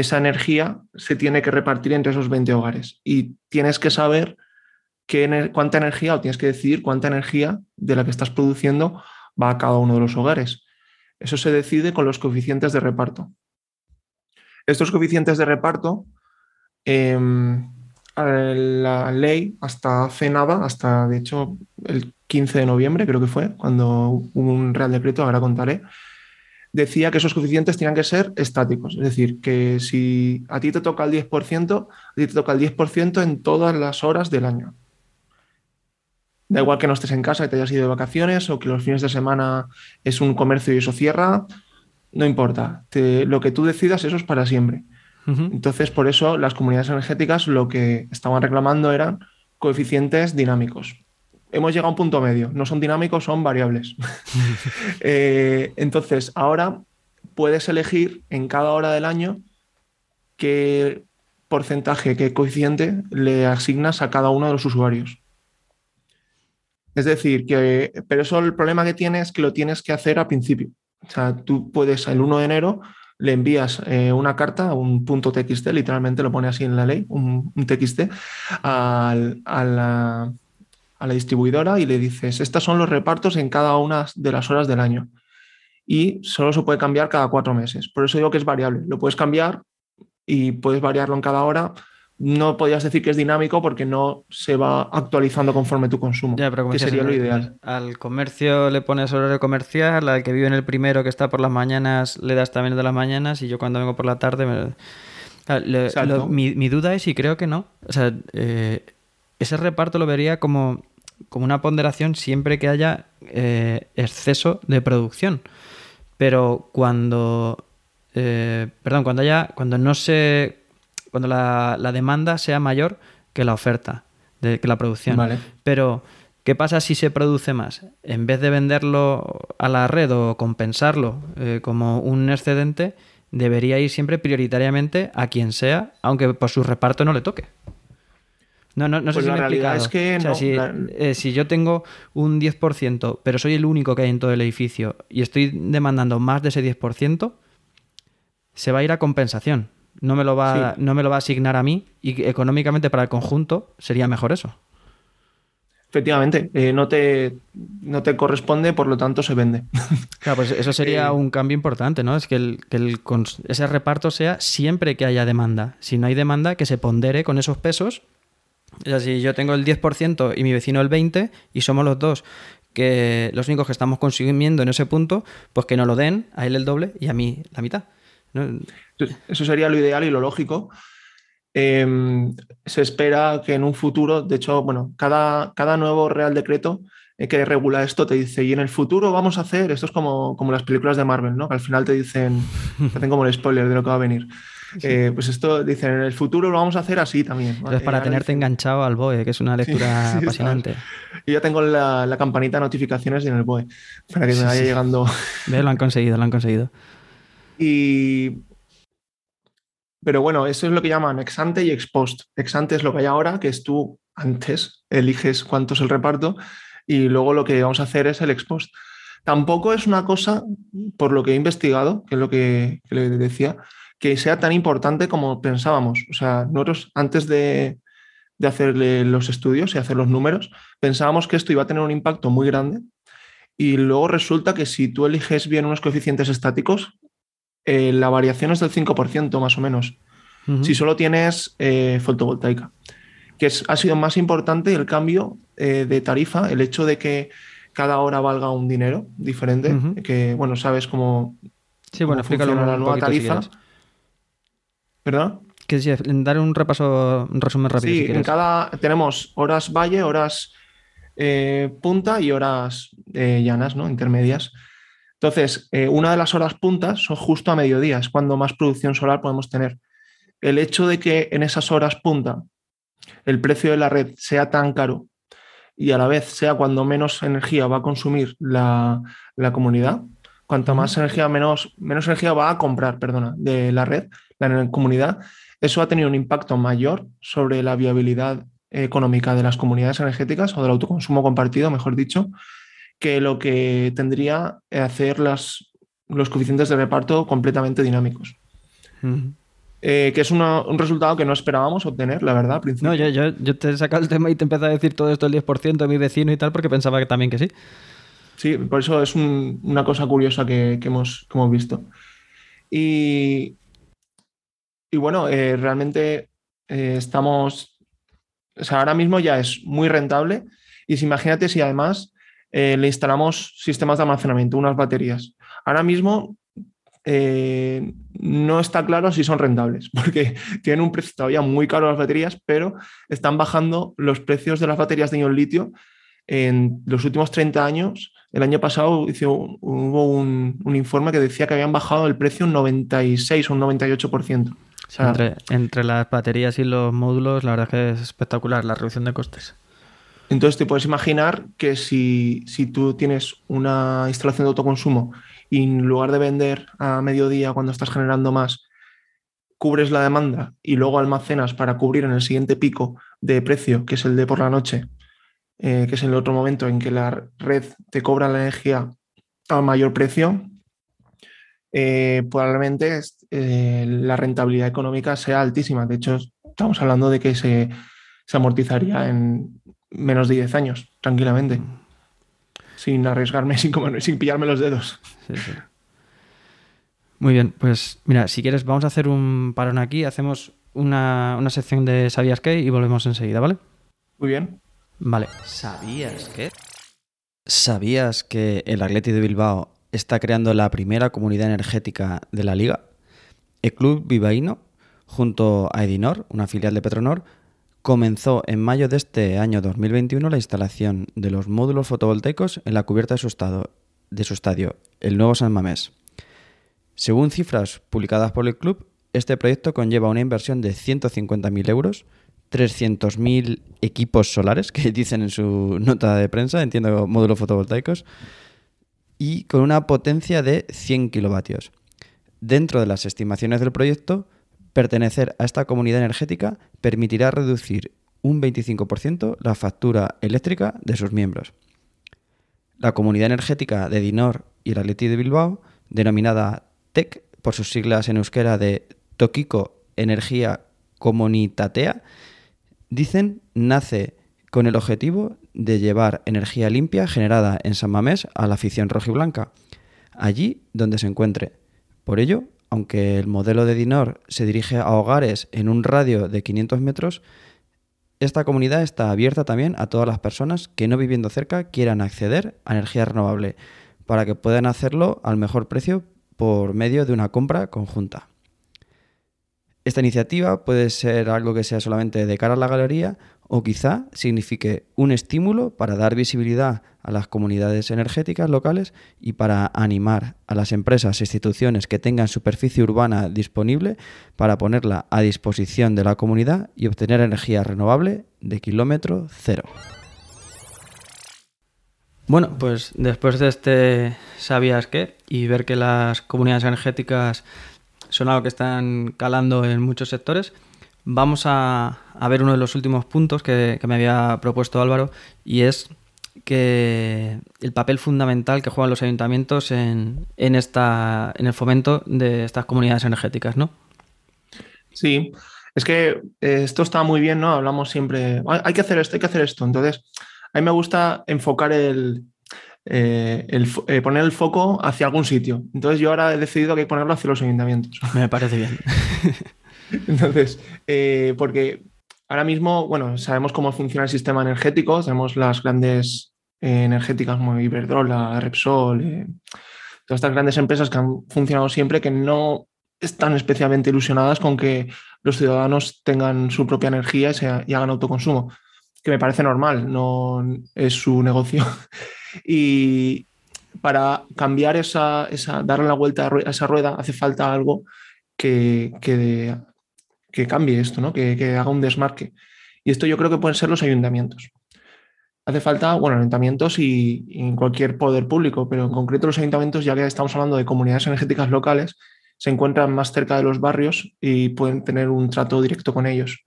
esa energía se tiene que repartir entre esos 20 hogares y tienes que saber qué, cuánta energía, o tienes que decidir cuánta energía de la que estás produciendo va a cada uno de los hogares. Eso se decide con los coeficientes de reparto. Estos coeficientes de reparto, em, la ley hasta hace nada, hasta de hecho el 15 de noviembre creo que fue, cuando hubo un real decreto, ahora contaré, decía que esos coeficientes tenían que ser estáticos. Es decir, que si a ti te toca el 10%, a ti te toca el 10% en todas las horas del año. Da igual que no estés en casa, que te hayas ido de vacaciones o que los fines de semana es un comercio y eso cierra, no importa. lo que tú decidas, eso es para siempre. Entonces, por eso las comunidades energéticas lo que estaban reclamando eran coeficientes dinámicos. Hemos llegado a un punto medio. No son dinámicos, son variables. Eh, entonces, ahora puedes elegir en cada hora del año qué porcentaje, qué coeficiente le asignas a cada uno de los usuarios. Es decir, que, pero eso el problema que tienes es que lo tienes que hacer al principio. O sea, tú puedes el 1 de enero le envías eh, una carta, un punto TXT, literalmente lo pone así en la ley, un, TXT, a, la, a la distribuidora y le dices, estos son los repartos en cada una de las horas del año. Y solo se puede cambiar cada cuatro meses. Por eso digo que es variable. Lo puedes cambiar y puedes variarlo en cada hora no podías decir que es dinámico porque no se va actualizando conforme tu consumo, ya, pero que sería lo ideal. Al comercio le pones horario comercial, al que vive en el primero que está por las mañanas le das también de las mañanas y yo cuando vengo por la tarde... mi, duda es y creo que no. O sea, eh, ese reparto lo vería como, como, una ponderación siempre que haya eh, exceso de producción. Pero cuando... Eh, perdón, cuando haya... Cuando no se cuando la, demanda sea mayor que la oferta, de, que la producción. Pero, ¿qué pasa si se produce más? En vez de venderlo a la red o compensarlo eh, como un excedente, debería ir siempre prioritariamente a quien sea, aunque por su reparto no le toque. No, no, no sé pues si la me es que eh, si, yo tengo un 10%, pero soy el único que hay en todo el edificio y estoy demandando más de ese 10%, se va a ir a compensación no me lo va, no me lo va a asignar a mí y económicamente para el conjunto sería mejor eso. Efectivamente, eh, no, te, no te corresponde, por lo tanto se vende. Claro, pues eso sería eh, un cambio importante, ¿no? Es que, el, ese reparto sea siempre que haya demanda. Si no hay demanda, que se pondere con esos pesos. O sea, si yo tengo el 10% y mi vecino el 20% y somos los dos que los únicos que estamos consumiendo en ese punto, pues que no lo den, a él el doble y a mí la mitad. Eso sería lo ideal y lo lógico. Em, se espera que en un futuro, de hecho, bueno, cada, cada nuevo Real Decreto que regula esto te dice, y en el futuro vamos a hacer, esto es como, como las películas de Marvel, ¿no? Que al final te dicen, te hacen como el spoiler de lo que va a venir. Eh, pues esto dicen, en el futuro lo vamos a hacer así también. Es para tenerte enganchado al BOE, que es una lectura apasionante. Y ya tengo la, la, campanita de notificaciones en el BOE, para que me vaya llegando. Ve, lo han conseguido, lo han conseguido. Y... Pero bueno, eso es lo que llaman ex ante y ex post. Ex ante es lo que hay ahora, que es tú antes eliges cuánto es el reparto y luego lo que vamos a hacer es el ex post. Tampoco es una cosa, por lo que he investigado, que es lo que, le decía, que sea tan importante como pensábamos. O sea, nosotros antes de, de hacerle los estudios y hacer los números, pensábamos que esto iba a tener un impacto muy grande y luego resulta que si tú eliges bien unos coeficientes estáticos, eh, la variación es del 5% más o menos. Si solo tienes eh, fotovoltaica, que ha sido más importante el cambio eh, de tarifa, el hecho de que cada hora valga un dinero diferente, que bueno, sabes cómo, sí, bueno, funciona la nueva tarifa. ¿Verdad? Que sí, dar un repaso, un resumen rápido. Sí, en cada tenemos horas valle, horas punta y horas llanas, ¿no? Intermedias. Entonces, eh, una de las horas puntas son justo a mediodía, es cuando más producción solar podemos tener. El hecho de que en esas horas punta el precio de la red sea tan caro y a la vez sea cuando menos energía va a consumir la, comunidad, cuanto más energía, menos, menos energía va a comprar, perdona, de la red, la comunidad, eso ha tenido un impacto mayor sobre la viabilidad económica de las comunidades energéticas o del autoconsumo compartido, mejor dicho, que lo que tendría hacer las, los coeficientes de reparto completamente dinámicos. eh, que es un resultado que no esperábamos obtener, la verdad. No, yo, yo, te he sacado el tema y te empecé a decir todo esto el 10% de mi vecino y tal, porque pensaba que también que sí. Sí, por eso es una cosa curiosa que, hemos, hemos, visto. Y, y bueno, eh, realmente eh, estamos, ahora mismo ya es muy rentable. Y si imagínate si además le instalamos sistemas de almacenamiento, unas baterías. Ahora mismo eh, no está claro si son rentables, porque tienen un precio todavía muy caro las baterías, pero están bajando los precios de las baterías de ion litio en los últimos 30 años. El año pasado hubo un, informe que decía que habían bajado el precio un 96 o un 98%. Entre, entre las baterías y los módulos, la verdad es que es espectacular la reducción de costes. Entonces te puedes imaginar que si, si, tú tienes una instalación de autoconsumo y en lugar de vender a mediodía cuando estás generando más, cubres la demanda y luego almacenas para cubrir en el siguiente pico de precio, que es el de por la noche, eh, que es el otro momento en que la red te cobra la energía a mayor precio, eh, probablemente eh, la rentabilidad económica sea altísima. De hecho, estamos hablando de que se, se amortizaría en menos de 10 años, tranquilamente sin arriesgarme, sin, sin pillarme los dedos. Muy bien, pues mira, si quieres vamos a hacer un parón aquí, hacemos una, sección de ¿Sabías qué? y volvemos enseguida, ¿vale? Muy bien. Vale. ¿Sabías qué? ¿Sabías que el Atleti de Bilbao está creando la primera comunidad energética de la liga? El club Vivaino, junto a Edinor, una filial de Petronor, comenzó en mayo de este año 2021 la instalación de los módulos fotovoltaicos en la cubierta de su, estado, de su estadio, el Nuevo San Mamés. Según cifras publicadas por el club, este proyecto conlleva una inversión de 150.000 euros, 300.000 equipos solares, que dicen en su nota de prensa, entiendo módulos fotovoltaicos, y con una potencia de 100 kilovatios. Dentro de las estimaciones del proyecto, Pertenecer a esta comunidad energética permitirá reducir un 25% la factura eléctrica de sus miembros. La comunidad energética de Dinor y la Leti de Bilbao, denominada TEC por sus siglas en euskera de Tokiko Energía Comunitatea, dicen nace con el objetivo de llevar energía limpia generada en San Mamés a la afición rojiblanca, allí donde se encuentre. Por ello, aunque el modelo de Dinor se dirige a hogares en un radio de 500 metros, esta comunidad está abierta también a todas las personas que no viviendo cerca quieran acceder a energía renovable, para que puedan hacerlo al mejor precio por medio de una compra conjunta. Esta iniciativa puede ser algo que sea solamente de cara a la galería o quizá signifique un estímulo para dar visibilidad a las comunidades energéticas locales y para animar a las empresas e instituciones que tengan superficie urbana disponible para ponerla a disposición de la comunidad y obtener energía renovable de kilómetro cero. Bueno, pues después de este ¿sabías qué? Y ver que las comunidades energéticas son algo que están calando en muchos sectores, vamos a, ver uno de los últimos puntos que, me había propuesto Álvaro y es que el papel fundamental que juegan los ayuntamientos en, esta, en el fomento de estas comunidades energéticas, ¿no? Sí, es que eh, esto está muy bien, ¿no? Hablamos siempre, hay que hacer esto, hay que hacer esto. Entonces, a mí me gusta enfocar el, eh, eh, poner el foco hacia algún sitio. Entonces yo ahora he decidido que hay que ponerlo hacia los ayuntamientos. Me parece bien. Entonces, eh, porque ahora mismo, bueno, sabemos cómo funciona el sistema energético, sabemos las grandes energéticas como Iberdrola, Repsol, todas estas grandes empresas que han funcionado siempre, que no están especialmente ilusionadas con que los ciudadanos tengan su propia energía y, y hagan autoconsumo, que me parece normal, no es su negocio. Y para cambiar esa, esa, darle la vuelta a esa rueda, hace falta algo que, que, cambie esto, ¿no? que, que, haga un desmarque. Y esto yo creo que pueden ser los ayuntamientos. Hace falta, bueno, ayuntamientos y, y, en cualquier poder público, pero en concreto los ayuntamientos, ya que estamos hablando de comunidades energéticas locales, se encuentran más cerca de los barrios y pueden tener un trato directo con ellos.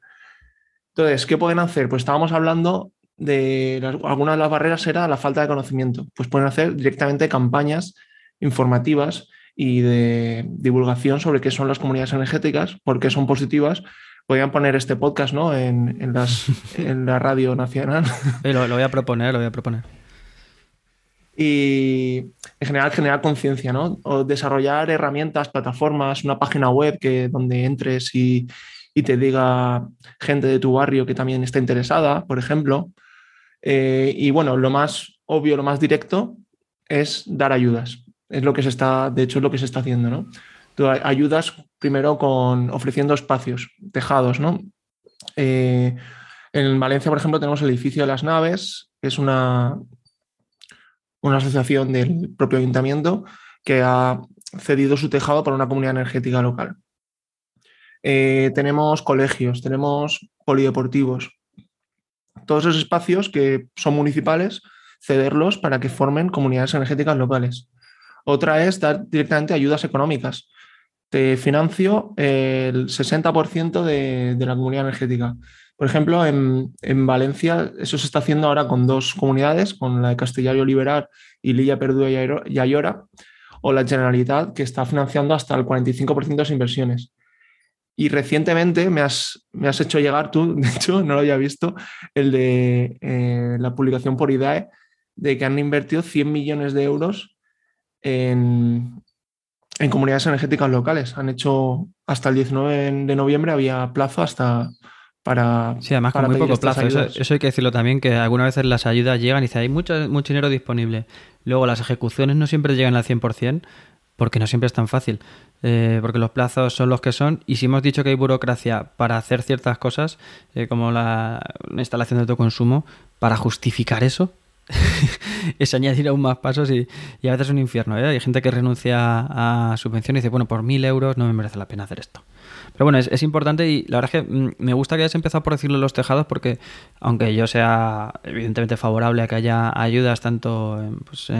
Entonces, ¿qué pueden hacer? Pues estábamos hablando de algunas de las barreras era la falta de conocimiento. Pues pueden hacer directamente campañas informativas y de divulgación sobre qué son las comunidades energéticas, por qué son positivas. Podrían poner este podcast ¿no? en, las, en la radio nacional. lo, lo voy a proponer, lo voy a proponer y en general generar conciencia, ¿no? O desarrollar herramientas, plataformas, una página web que, donde entres y, y te diga gente de tu barrio que también está interesada, por ejemplo. Eh, y bueno, lo más obvio, lo más directo es dar ayudas. Es lo que se está, de hecho, es lo que se está haciendo, ¿no? Tú ayudas primero con ofreciendo espacios, tejados, ¿no? Eh, en Valencia, por ejemplo, tenemos el edificio de las naves, que es una, una asociación del propio ayuntamiento que ha cedido su tejado para una comunidad energética local. Eh, tenemos colegios, tenemos polideportivos, todos esos espacios que son municipales, cederlos para que formen comunidades energéticas locales. Otra es dar directamente ayudas económicas. Te financio el 60% de, de la comunidad energética. Por ejemplo, en, Valencia eso se está haciendo ahora con dos comunidades, con la de Castellario Liberal y Lilla Perdú y Ayora, o la Generalitat, que está financiando hasta el 45% de las inversiones. Y recientemente me has, me has, hecho llegar tú, de hecho, no lo había visto, el de eh, la publicación por IDAE, de que han invertido 100 millones de euros en, en comunidades energéticas locales. Han hecho hasta el 19 de noviembre, había plazo hasta para. Sí, además con muy poco plazo. Eso, hay que decirlo también, que algunas veces las ayudas llegan y dice, hay mucho, mucho dinero disponible. Luego las ejecuciones no siempre llegan al 100%, porque no siempre es tan fácil. Eh, porque los plazos son los que son. Y si hemos dicho que hay burocracia para hacer ciertas cosas, eh, como la, instalación de autoconsumo, para justificar eso, es añadir aún más pasos y, a veces es un infierno. ¿eh? Hay gente que renuncia a subvención y dice, bueno, por mil euros no me merece la pena hacer esto. Pero bueno, es, importante y la verdad es que mm, me gusta que hayas empezado por decirlo los tejados porque aunque yo sea evidentemente favorable a que haya ayudas tanto en, pues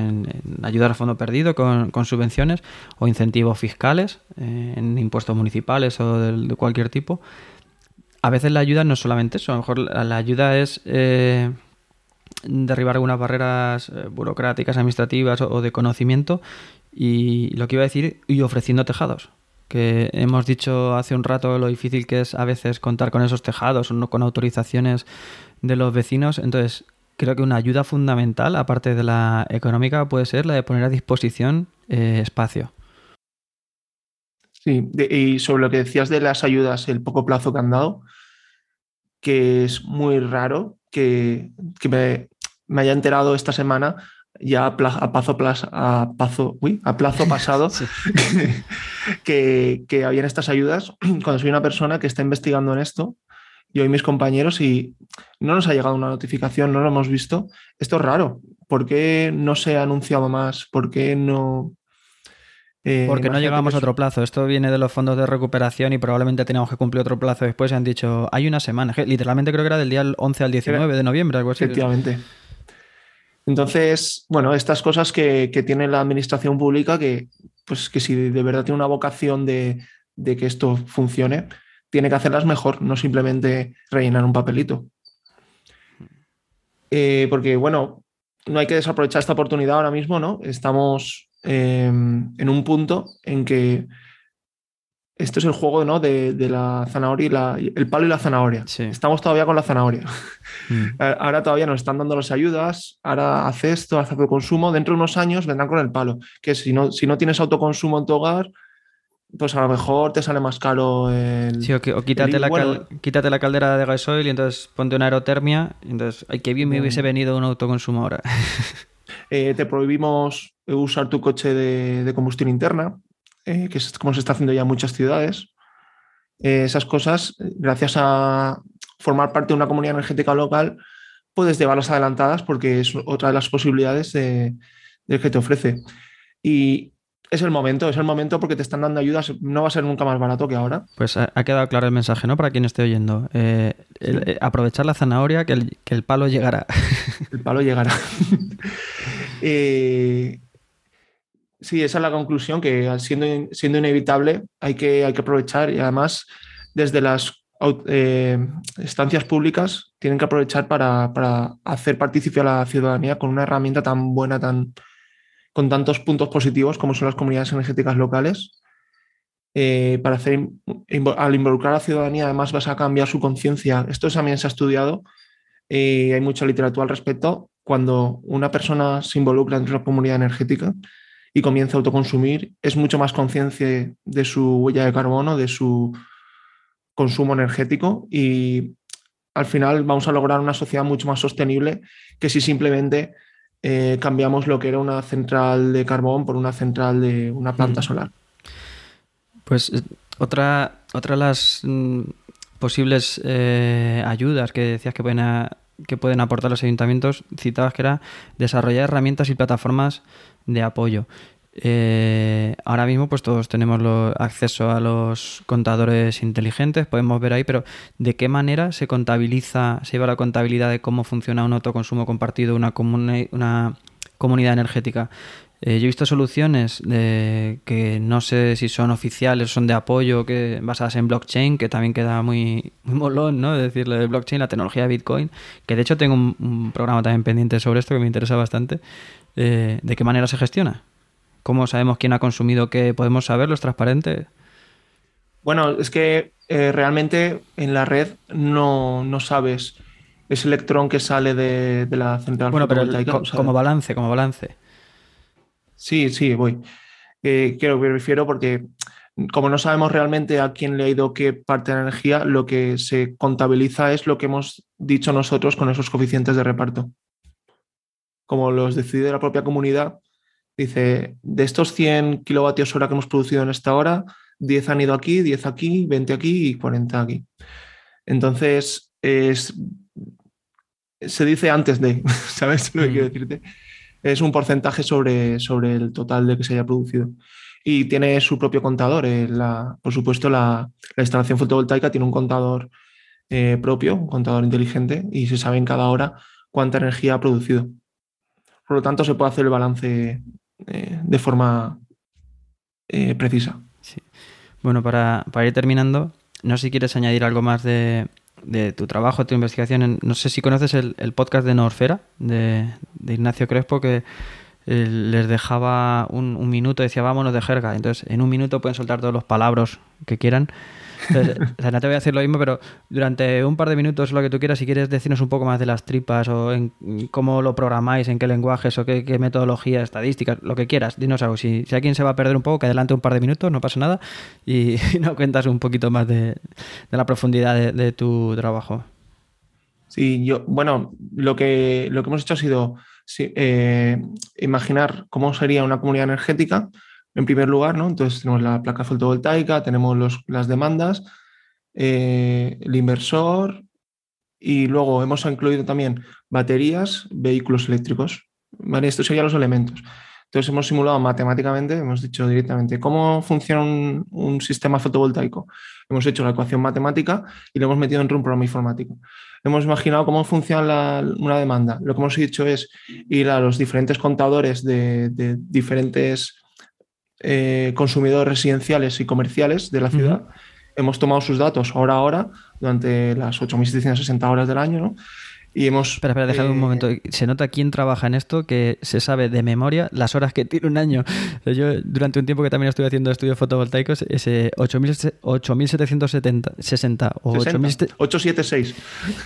ayudar a fondo perdido con, subvenciones o incentivos fiscales eh, en impuestos municipales o de, cualquier tipo, a veces la ayuda no es solamente eso, a lo mejor la, ayuda es... Eh, derribar algunas barreras eh, burocráticas, administrativas o, de conocimiento y lo que iba a decir, y ofreciendo tejados que hemos dicho hace un rato lo difícil que es a veces contar con esos tejados o no con autorizaciones de los vecinos. Entonces, creo que una ayuda fundamental, aparte de la económica, puede ser la de poner a disposición eh, espacio. Sí, y sobre lo que decías de las ayudas, el poco plazo que han dado, que es muy raro que, me, me haya enterado esta semana ya a, plazo, a, plazo, a plazo pasado que, que, habían estas ayudas cuando soy una persona que está investigando en esto, yo y mis compañeros, y no nos ha llegado una notificación, no lo hemos visto. Esto es raro. ¿Por qué no se ha anunciado más? ¿Por qué no...? Eh, Porque no llegamos a otro plazo. Esto viene de los fondos de recuperación y probablemente tenemos que cumplir otro plazo después. Han dicho, hay una semana. Literalmente creo que era del día 11 al 19 de noviembre, algo así. Efectivamente. Entonces, bueno, estas cosas que, tiene la administración pública, que, pues, que si de verdad tiene una vocación de, que esto funcione, tiene que hacerlas mejor, no simplemente rellenar un papelito. Eh, porque, bueno, no hay que desaprovechar esta oportunidad ahora mismo, ¿no? Estamos em, en un punto en que esto es el juego ¿no? de, la zanahoria y el palo y la zanahoria. Estamos todavía con la zanahoria. Mm. Ahora todavía nos están dando las ayudas, ahora hace esto, hace autoconsumo. Dentro de unos años vendrán con el palo. Que si no, si no tienes autoconsumo en tu hogar, pues a lo mejor te sale más caro el. Sí, o, quítate, la quítate la caldera de gasoil y entonces ponte una aerotermia. entonces, ay, qué bien me hubiese venido un autoconsumo ahora. Eh, te prohibimos usar tu coche de combustión interna eh, que es como se está haciendo ya en muchas ciudades. Eh, esas cosas, gracias a formar parte de una comunidad energética local, puedes llevarlas adelantadas porque es otra de las posibilidades de, que te ofrece. Es el momento, es el momento porque te están dando ayudas, no va a ser nunca más barato que ahora. Pues ha, quedado claro el mensaje, ¿no? Para quien esté oyendo. Eh, aprovechar la zanahoria, que el, que el palo llegará. El palo llegará. Sí, esa es la conclusión, que siendo, siendo inevitable hay que, hay que aprovechar y además desde las eh, estancias públicas tienen que aprovechar para, hacer partícipe a la ciudadanía con una herramienta tan buena, tan con tantos puntos positivos como son las comunidades energéticas locales. Eh, para hacer, al involucrar a la ciudadanía, además vas a cambiar su conciencia. Esto también se ha estudiado, y hay mucha literatura al respecto. Cuando una persona se involucra en una comunidad energética y comienza a autoconsumir, es mucho más conciencia de su huella de carbono, de su consumo energético y al final vamos a lograr una sociedad mucho más sostenible que si simplemente eh, cambiamos lo que era una central de carbón por una central de una planta solar. Pues eh, otra, otra de las mm, posibles eh, ayudas que decías que pueden, que pueden aportar los ayuntamientos, citabas que era desarrollar herramientas y plataformas de apoyo. Eh, ahora mismo pues todos tenemos acceso a los contadores inteligentes, podemos ver ahí, pero ¿de qué manera se contabiliza, se lleva la contabilidad de cómo funciona un autoconsumo compartido, una, una comunidad energética? Eh, yo he visto soluciones de, que no sé si son oficiales, son de apoyo, que basadas en blockchain, que también queda muy, muy molón, ¿no? Decirle de blockchain, la tecnología de Bitcoin, que de hecho tengo un, programa también pendiente sobre esto que me interesa bastante. Eh, ¿De qué manera se gestiona? ¿Cómo sabemos quién ha consumido qué? ¿Podemos saberlo? ¿Es transparente? Bueno, es que eh, realmente en la red no, sabes ese electrón que sale de, la central bueno, pero como balance, como balance. Sí, sí, voy. Eh, que me refiero porque como no sabemos realmente a quién le ha ido qué parte de la energía, lo que se contabiliza es lo que hemos dicho nosotros con esos coeficientes de reparto. Como los decide la propia comunidad, Dice, de estos 100 kilovatios hora que hemos producido en esta hora, 10 han ido aquí, 10 aquí, 20 aquí y 40 aquí. Entonces, es, se dice antes de, ¿sabes lo que quiero mm. decirte? Es un porcentaje sobre, sobre el total de que se haya producido. Y tiene su propio contador. Eh, la, por supuesto, la, instalación fotovoltaica tiene un contador eh, propio, un contador inteligente, y se sabe en cada hora cuánta energía ha producido. Por lo tanto, se puede hacer el balance eh, de forma eh, precisa. Bueno, para, ir terminando, no sé si quieres añadir algo más de, tu trabajo, tu investigación. No sé si conoces el, podcast de Norfera, de, Ignacio Crespo, que eh, les dejaba un, un, minuto, decía vámonos de jerga. Entonces, en un minuto pueden soltar todos los palabras que quieran no te voy a decir lo mismo, pero durante un par de minutos, lo que tú quieras, si quieres decirnos un poco más de las tripas o en cómo lo programáis, en qué lenguajes o qué, metodología, estadísticas, lo que quieras, dinos algo. Si, si alguien se va a perder un poco, que adelante un par de minutos, no pasa nada, y, nos cuentas un poquito más de, la profundidad de, tu trabajo. Sí, yo, bueno, lo que, lo que hemos hecho ha sido eh, imaginar cómo sería una comunidad energética en primer lugar, ¿no? Entonces tenemos la placa fotovoltaica, tenemos las demandas, eh, el inversor y luego hemos incluido también baterías, vehículos eléctricos. ¿vale? Estos serían los elementos. Entonces hemos simulado matemáticamente, hemos dicho directamente cómo funciona un, sistema fotovoltaico. Hemos hecho la ecuación matemática y lo hemos metido dentro de un programa informático. Hemos imaginado cómo funciona una demanda. Lo que hemos hecho es ir a los diferentes contadores de diferentes eh, consumidores residenciales y comerciales de la ciudad. Hemos tomado sus datos hora a hora durante las 8.760 horas del año, ¿no? Y hemos. Espera, espera, déjame un eh, momento. Se nota quién trabaja en esto que se sabe de memoria las horas que tiene un año. Yo, durante un tiempo que también estuve haciendo estudios fotovoltaicos, ese 8.760 o 876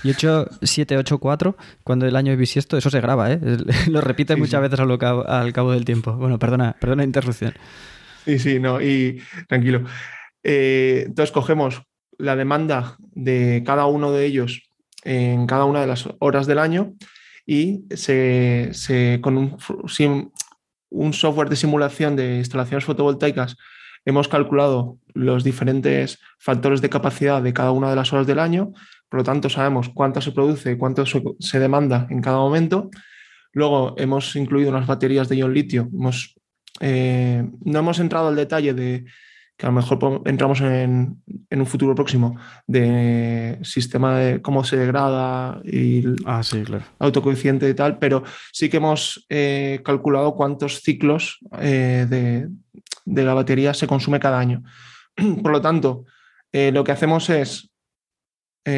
y 8784, cuando el año es bisiesto, eso se graba, ¿eh? Lo repite muchas veces al cabo, al cabo del tiempo. Bueno, perdona, perdona la interrupción. Sí, sí, no, y tranquilo. Eh, entonces cogemos la demanda de cada uno de ellos en cada una de las horas del año y se, con un, software de simulación de instalaciones fotovoltaicas hemos calculado los diferentes factores de capacidad de cada una de las horas del año, por lo tanto sabemos cuánto se produce cuánto se, demanda en cada momento. Luego hemos incluido unas baterías de ion litio. Eh, no hemos entrado al detalle de que a lo mejor entramos en, un futuro próximo de sistema de cómo se degrada y ah, sí, claro. autocoeficiente y tal, pero sí que hemos eh, calculado cuántos ciclos eh, de, la batería se consume cada año. Por lo tanto, eh, lo que hacemos es,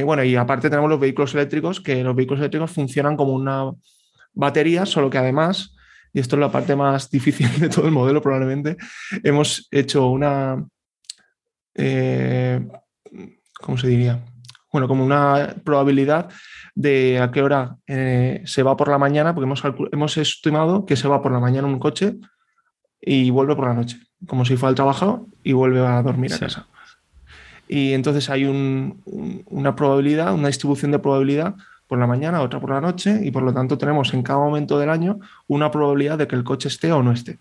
bueno, y aparte tenemos los vehículos eléctricos, que los vehículos eléctricos funcionan como una batería, solo que además y esto es la parte más difícil de todo el modelo probablemente, hemos hecho una, eh, ¿cómo se diría? Bueno, como una probabilidad de a qué hora eh, se va por la mañana, porque hemos, hemos estimado que se va por la mañana un coche y vuelve por la noche, como si fuera al trabajo y vuelve a dormir a casa. Y entonces hay una probabilidad, una distribución de probabilidad por la mañana, otra por la noche, y por lo tanto tenemos en cada momento del año una probabilidad de que el coche esté o no esté.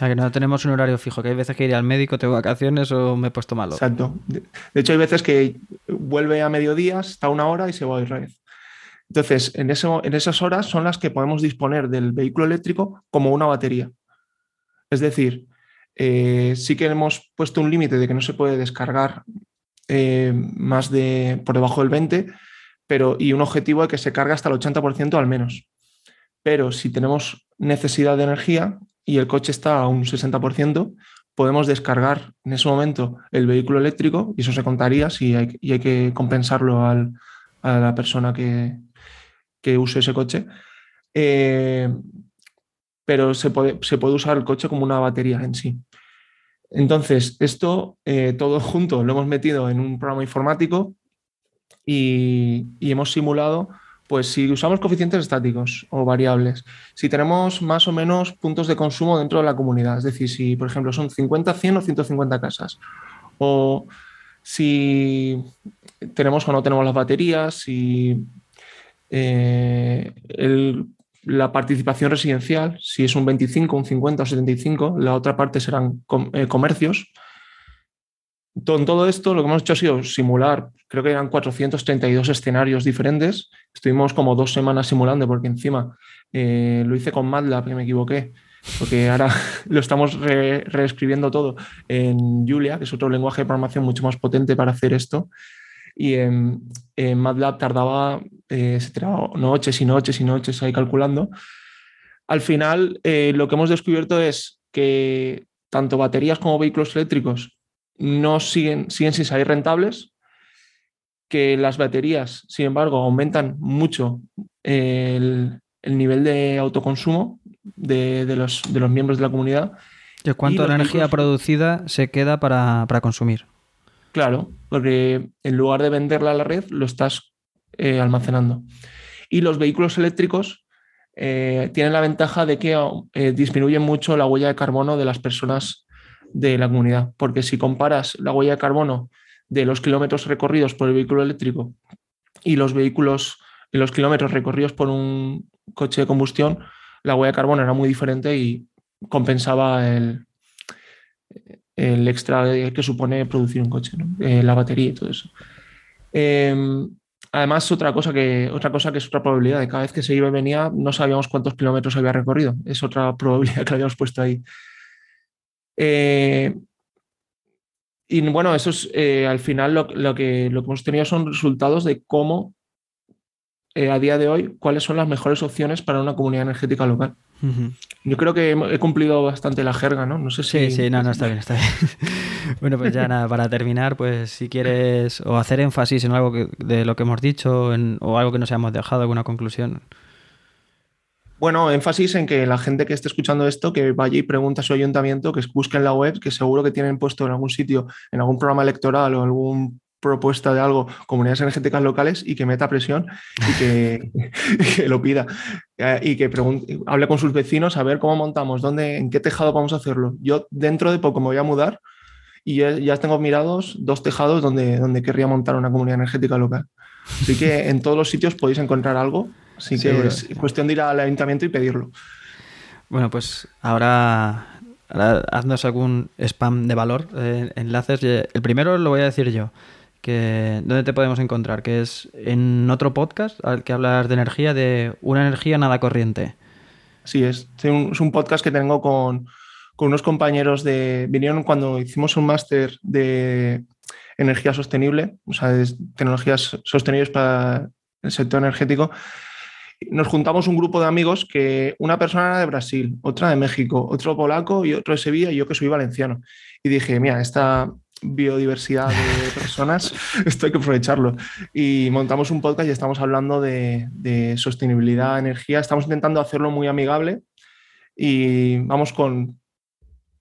O que no tenemos un horario fijo, que hay veces que iré al médico, tengo vacaciones o me he puesto malo. Exacto. De, hecho, hay veces que vuelve a mediodía, está una hora y se va otra vez. Entonces, en, eso, en esas horas son las que podemos disponer del vehículo eléctrico como una batería. Es decir, eh, sí que hemos puesto un límite de que no se puede descargar eh, más de por debajo del 20, pero y un objetivo de que se cargue hasta el 80% al menos. Pero si tenemos necesidad de energía y el coche está a un 60%, podemos descargar en ese momento el vehículo eléctrico y eso se contaría si hay, y hay que compensarlo a la persona que, use ese coche. Eh, pero se puede, se puede usar el coche como una batería en sí. Entonces, esto eh, todo junto lo hemos metido en un programa informático y, hemos simulado, pues si usamos coeficientes estáticos o variables, si tenemos más o menos puntos de consumo dentro de la comunidad, es decir, si por ejemplo son 50, 100 o 150 casas, o si tenemos o no tenemos las baterías, si eh, la participación residencial, si es un 25, un 50 o 75, la otra parte serán eh, comercios. Con todo esto, lo que hemos hecho ha sido simular, creo que eran 432 escenarios diferentes. Estuvimos como dos semanas simulando, porque encima eh, lo hice con MATLAB, que me equivoqué, porque ahora lo estamos reescribiendo todo en Julia, que es otro lenguaje de programación mucho más potente para hacer esto y en, MATLAB tardaba, eh, noches y noches y noches ahí calculando. Al final, eh, lo que hemos descubierto es que tanto baterías como vehículos eléctricos no siguen, siguen sin salir rentables, que las baterías, sin embargo, aumentan mucho el, nivel de autoconsumo de, los, de, los, miembros de la comunidad. ¿Y cuánto de energía producida se queda para, para consumir? Claro, porque en lugar de venderla a la red, lo estás eh, almacenando. Y los vehículos eléctricos eh, tienen la ventaja de que eh, disminuyen mucho la huella de carbono de las personas de la comunidad, porque si comparas la huella de carbono de los kilómetros recorridos por el vehículo eléctrico y los vehículos los kilómetros recorridos por un coche de combustión, la huella de carbono era muy diferente y compensaba el, el extra que supone producir un coche, eh, la batería y todo eso. Em, además, otra cosa, que, otra cosa que es otra probabilidad, de cada vez que se iba y venía no sabíamos cuántos kilómetros había recorrido. Es otra probabilidad que habíamos puesto ahí. Eh, y bueno, eso es eh, al final lo, que, lo que hemos tenido son resultados de cómo a día de hoy, cuáles son las mejores opciones para una comunidad energética local. Yo creo que he cumplido bastante la jerga, ¿no? No sé si. Sí, sí, no, no, está bien, está bien. bueno, pues ya nada, para terminar, pues si quieres o hacer énfasis en algo de lo que hemos dicho o algo que nos hayamos dejado, alguna conclusión. Bueno, énfasis en que la gente que esté escuchando esto, que vaya y pregunte a su ayuntamiento, que busque en la web, que seguro que tienen puesto en algún sitio, en algún programa electoral o algún propuesta de algo, comunidades energéticas locales, y que meta presión y que, lo pida. Eh, y que hable con sus vecinos a ver cómo montamos, dónde, en qué tejado vamos a hacerlo. Yo dentro de poco me voy a mudar y ya, tengo mirados dos tejados donde, donde querría montar una comunidad energética local. Así que en todos los sitios podéis encontrar algo. Así que es cuestión de ir al ayuntamiento y pedirlo. Bueno, pues ahora, haznos algún spam de valor, eh, enlaces. El primero lo voy a decir yo que ¿dónde te podemos encontrar? Que es en otro podcast al que hablas de energía, de una energía nada corriente. Sí, es. Es un podcast que tengo con, unos compañeros de... Vinieron cuando hicimos un máster de energía sostenible, o sea, de tecnologías sostenibles para el sector energético. Nos juntamos un grupo de amigos que una persona era de Brasil, otra de México, otro polaco y otro de Sevilla y yo que soy valenciano. Y dije, mira, esta, biodiversidad de personas, esto hay que aprovecharlo. Y montamos un podcast y estamos hablando de, sostenibilidad, energía. Estamos intentando hacerlo muy amigable y vamos con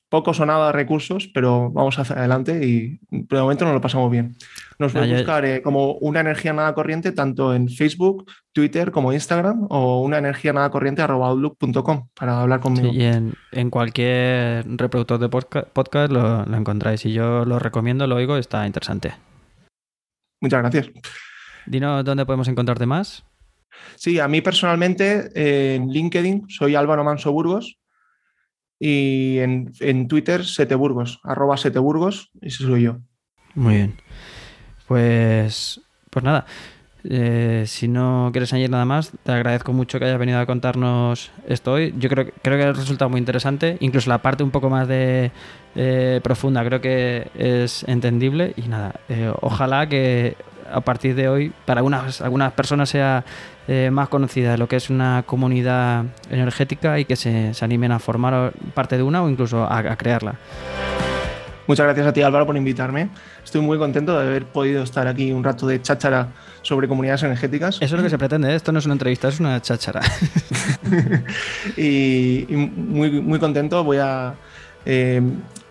pocos o nada recursos, pero vamos hacia adelante y de momento nos lo pasamos bien. Nos puede buscar eh, como una energía nada corriente tanto en Facebook, Twitter como Instagram o una energía nada corriente outlook.com para hablar conmigo. y en, cualquier reproductor de podcast, lo, lo, encontráis y yo lo recomiendo, lo oigo, está interesante. Muchas gracias. Dinos dónde podemos encontrarte más. Sí, a mí personalmente en LinkedIn soy Álvaro Manso Burgos y en, Twitter Seteburgos, arroba Seteburgos, ese soy yo. Muy bien. Pues, pues nada, eh, si no quieres añadir nada más, te agradezco mucho que hayas venido a contarnos esto hoy. Yo creo, creo que ha resultado muy interesante, incluso la parte un poco más de eh, profunda creo que es entendible y nada, eh, ojalá que a partir de hoy para algunas, algunas personas sea eh, más conocida lo que es una comunidad energética y que se, animen a formar parte de una o incluso a, crearla. Muchas gracias a ti Álvaro por invitarme. Estoy muy contento de haber podido estar aquí un rato de cháchara sobre comunidades energéticas. Eso es lo que se pretende, ¿eh? esto no es una entrevista, es una cháchara. y, muy, muy contento, voy a... Eh,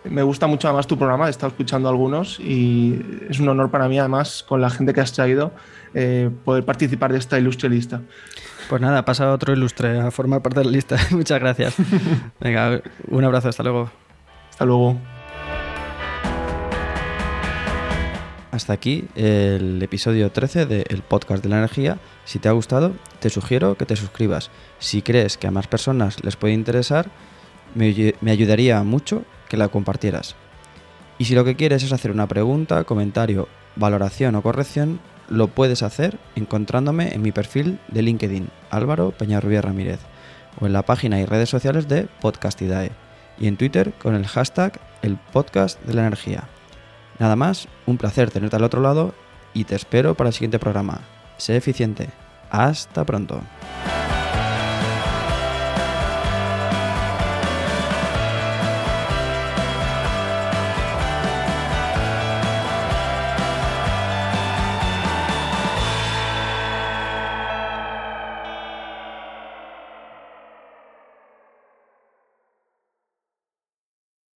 me gusta mucho además tu programa, he estado escuchando algunos y es un honor para mí además con la gente que has traído eh, poder participar de esta ilustre lista. Pues nada, pasa otro ilustre a formar parte de la lista. Muchas gracias. Venga, un abrazo, hasta luego. Hasta luego. Hasta aquí el episodio 13 del podcast de la energía. Si te ha gustado, te sugiero que te suscribas. Si crees que a más personas les puede interesar, me, me ayudaría mucho que la compartieras. Y si lo que quieres es hacer una pregunta, comentario, valoración o corrección, lo puedes hacer encontrándome en mi perfil de LinkedIn, Álvaro Peñarrubia Ramírez, o en la página y redes sociales de Podcastidae, y en Twitter con el hashtag El Podcast de la Energía. Nada más, un placer tenerte al otro lado y te espero para el siguiente programa. Sé eficiente. Hasta pronto.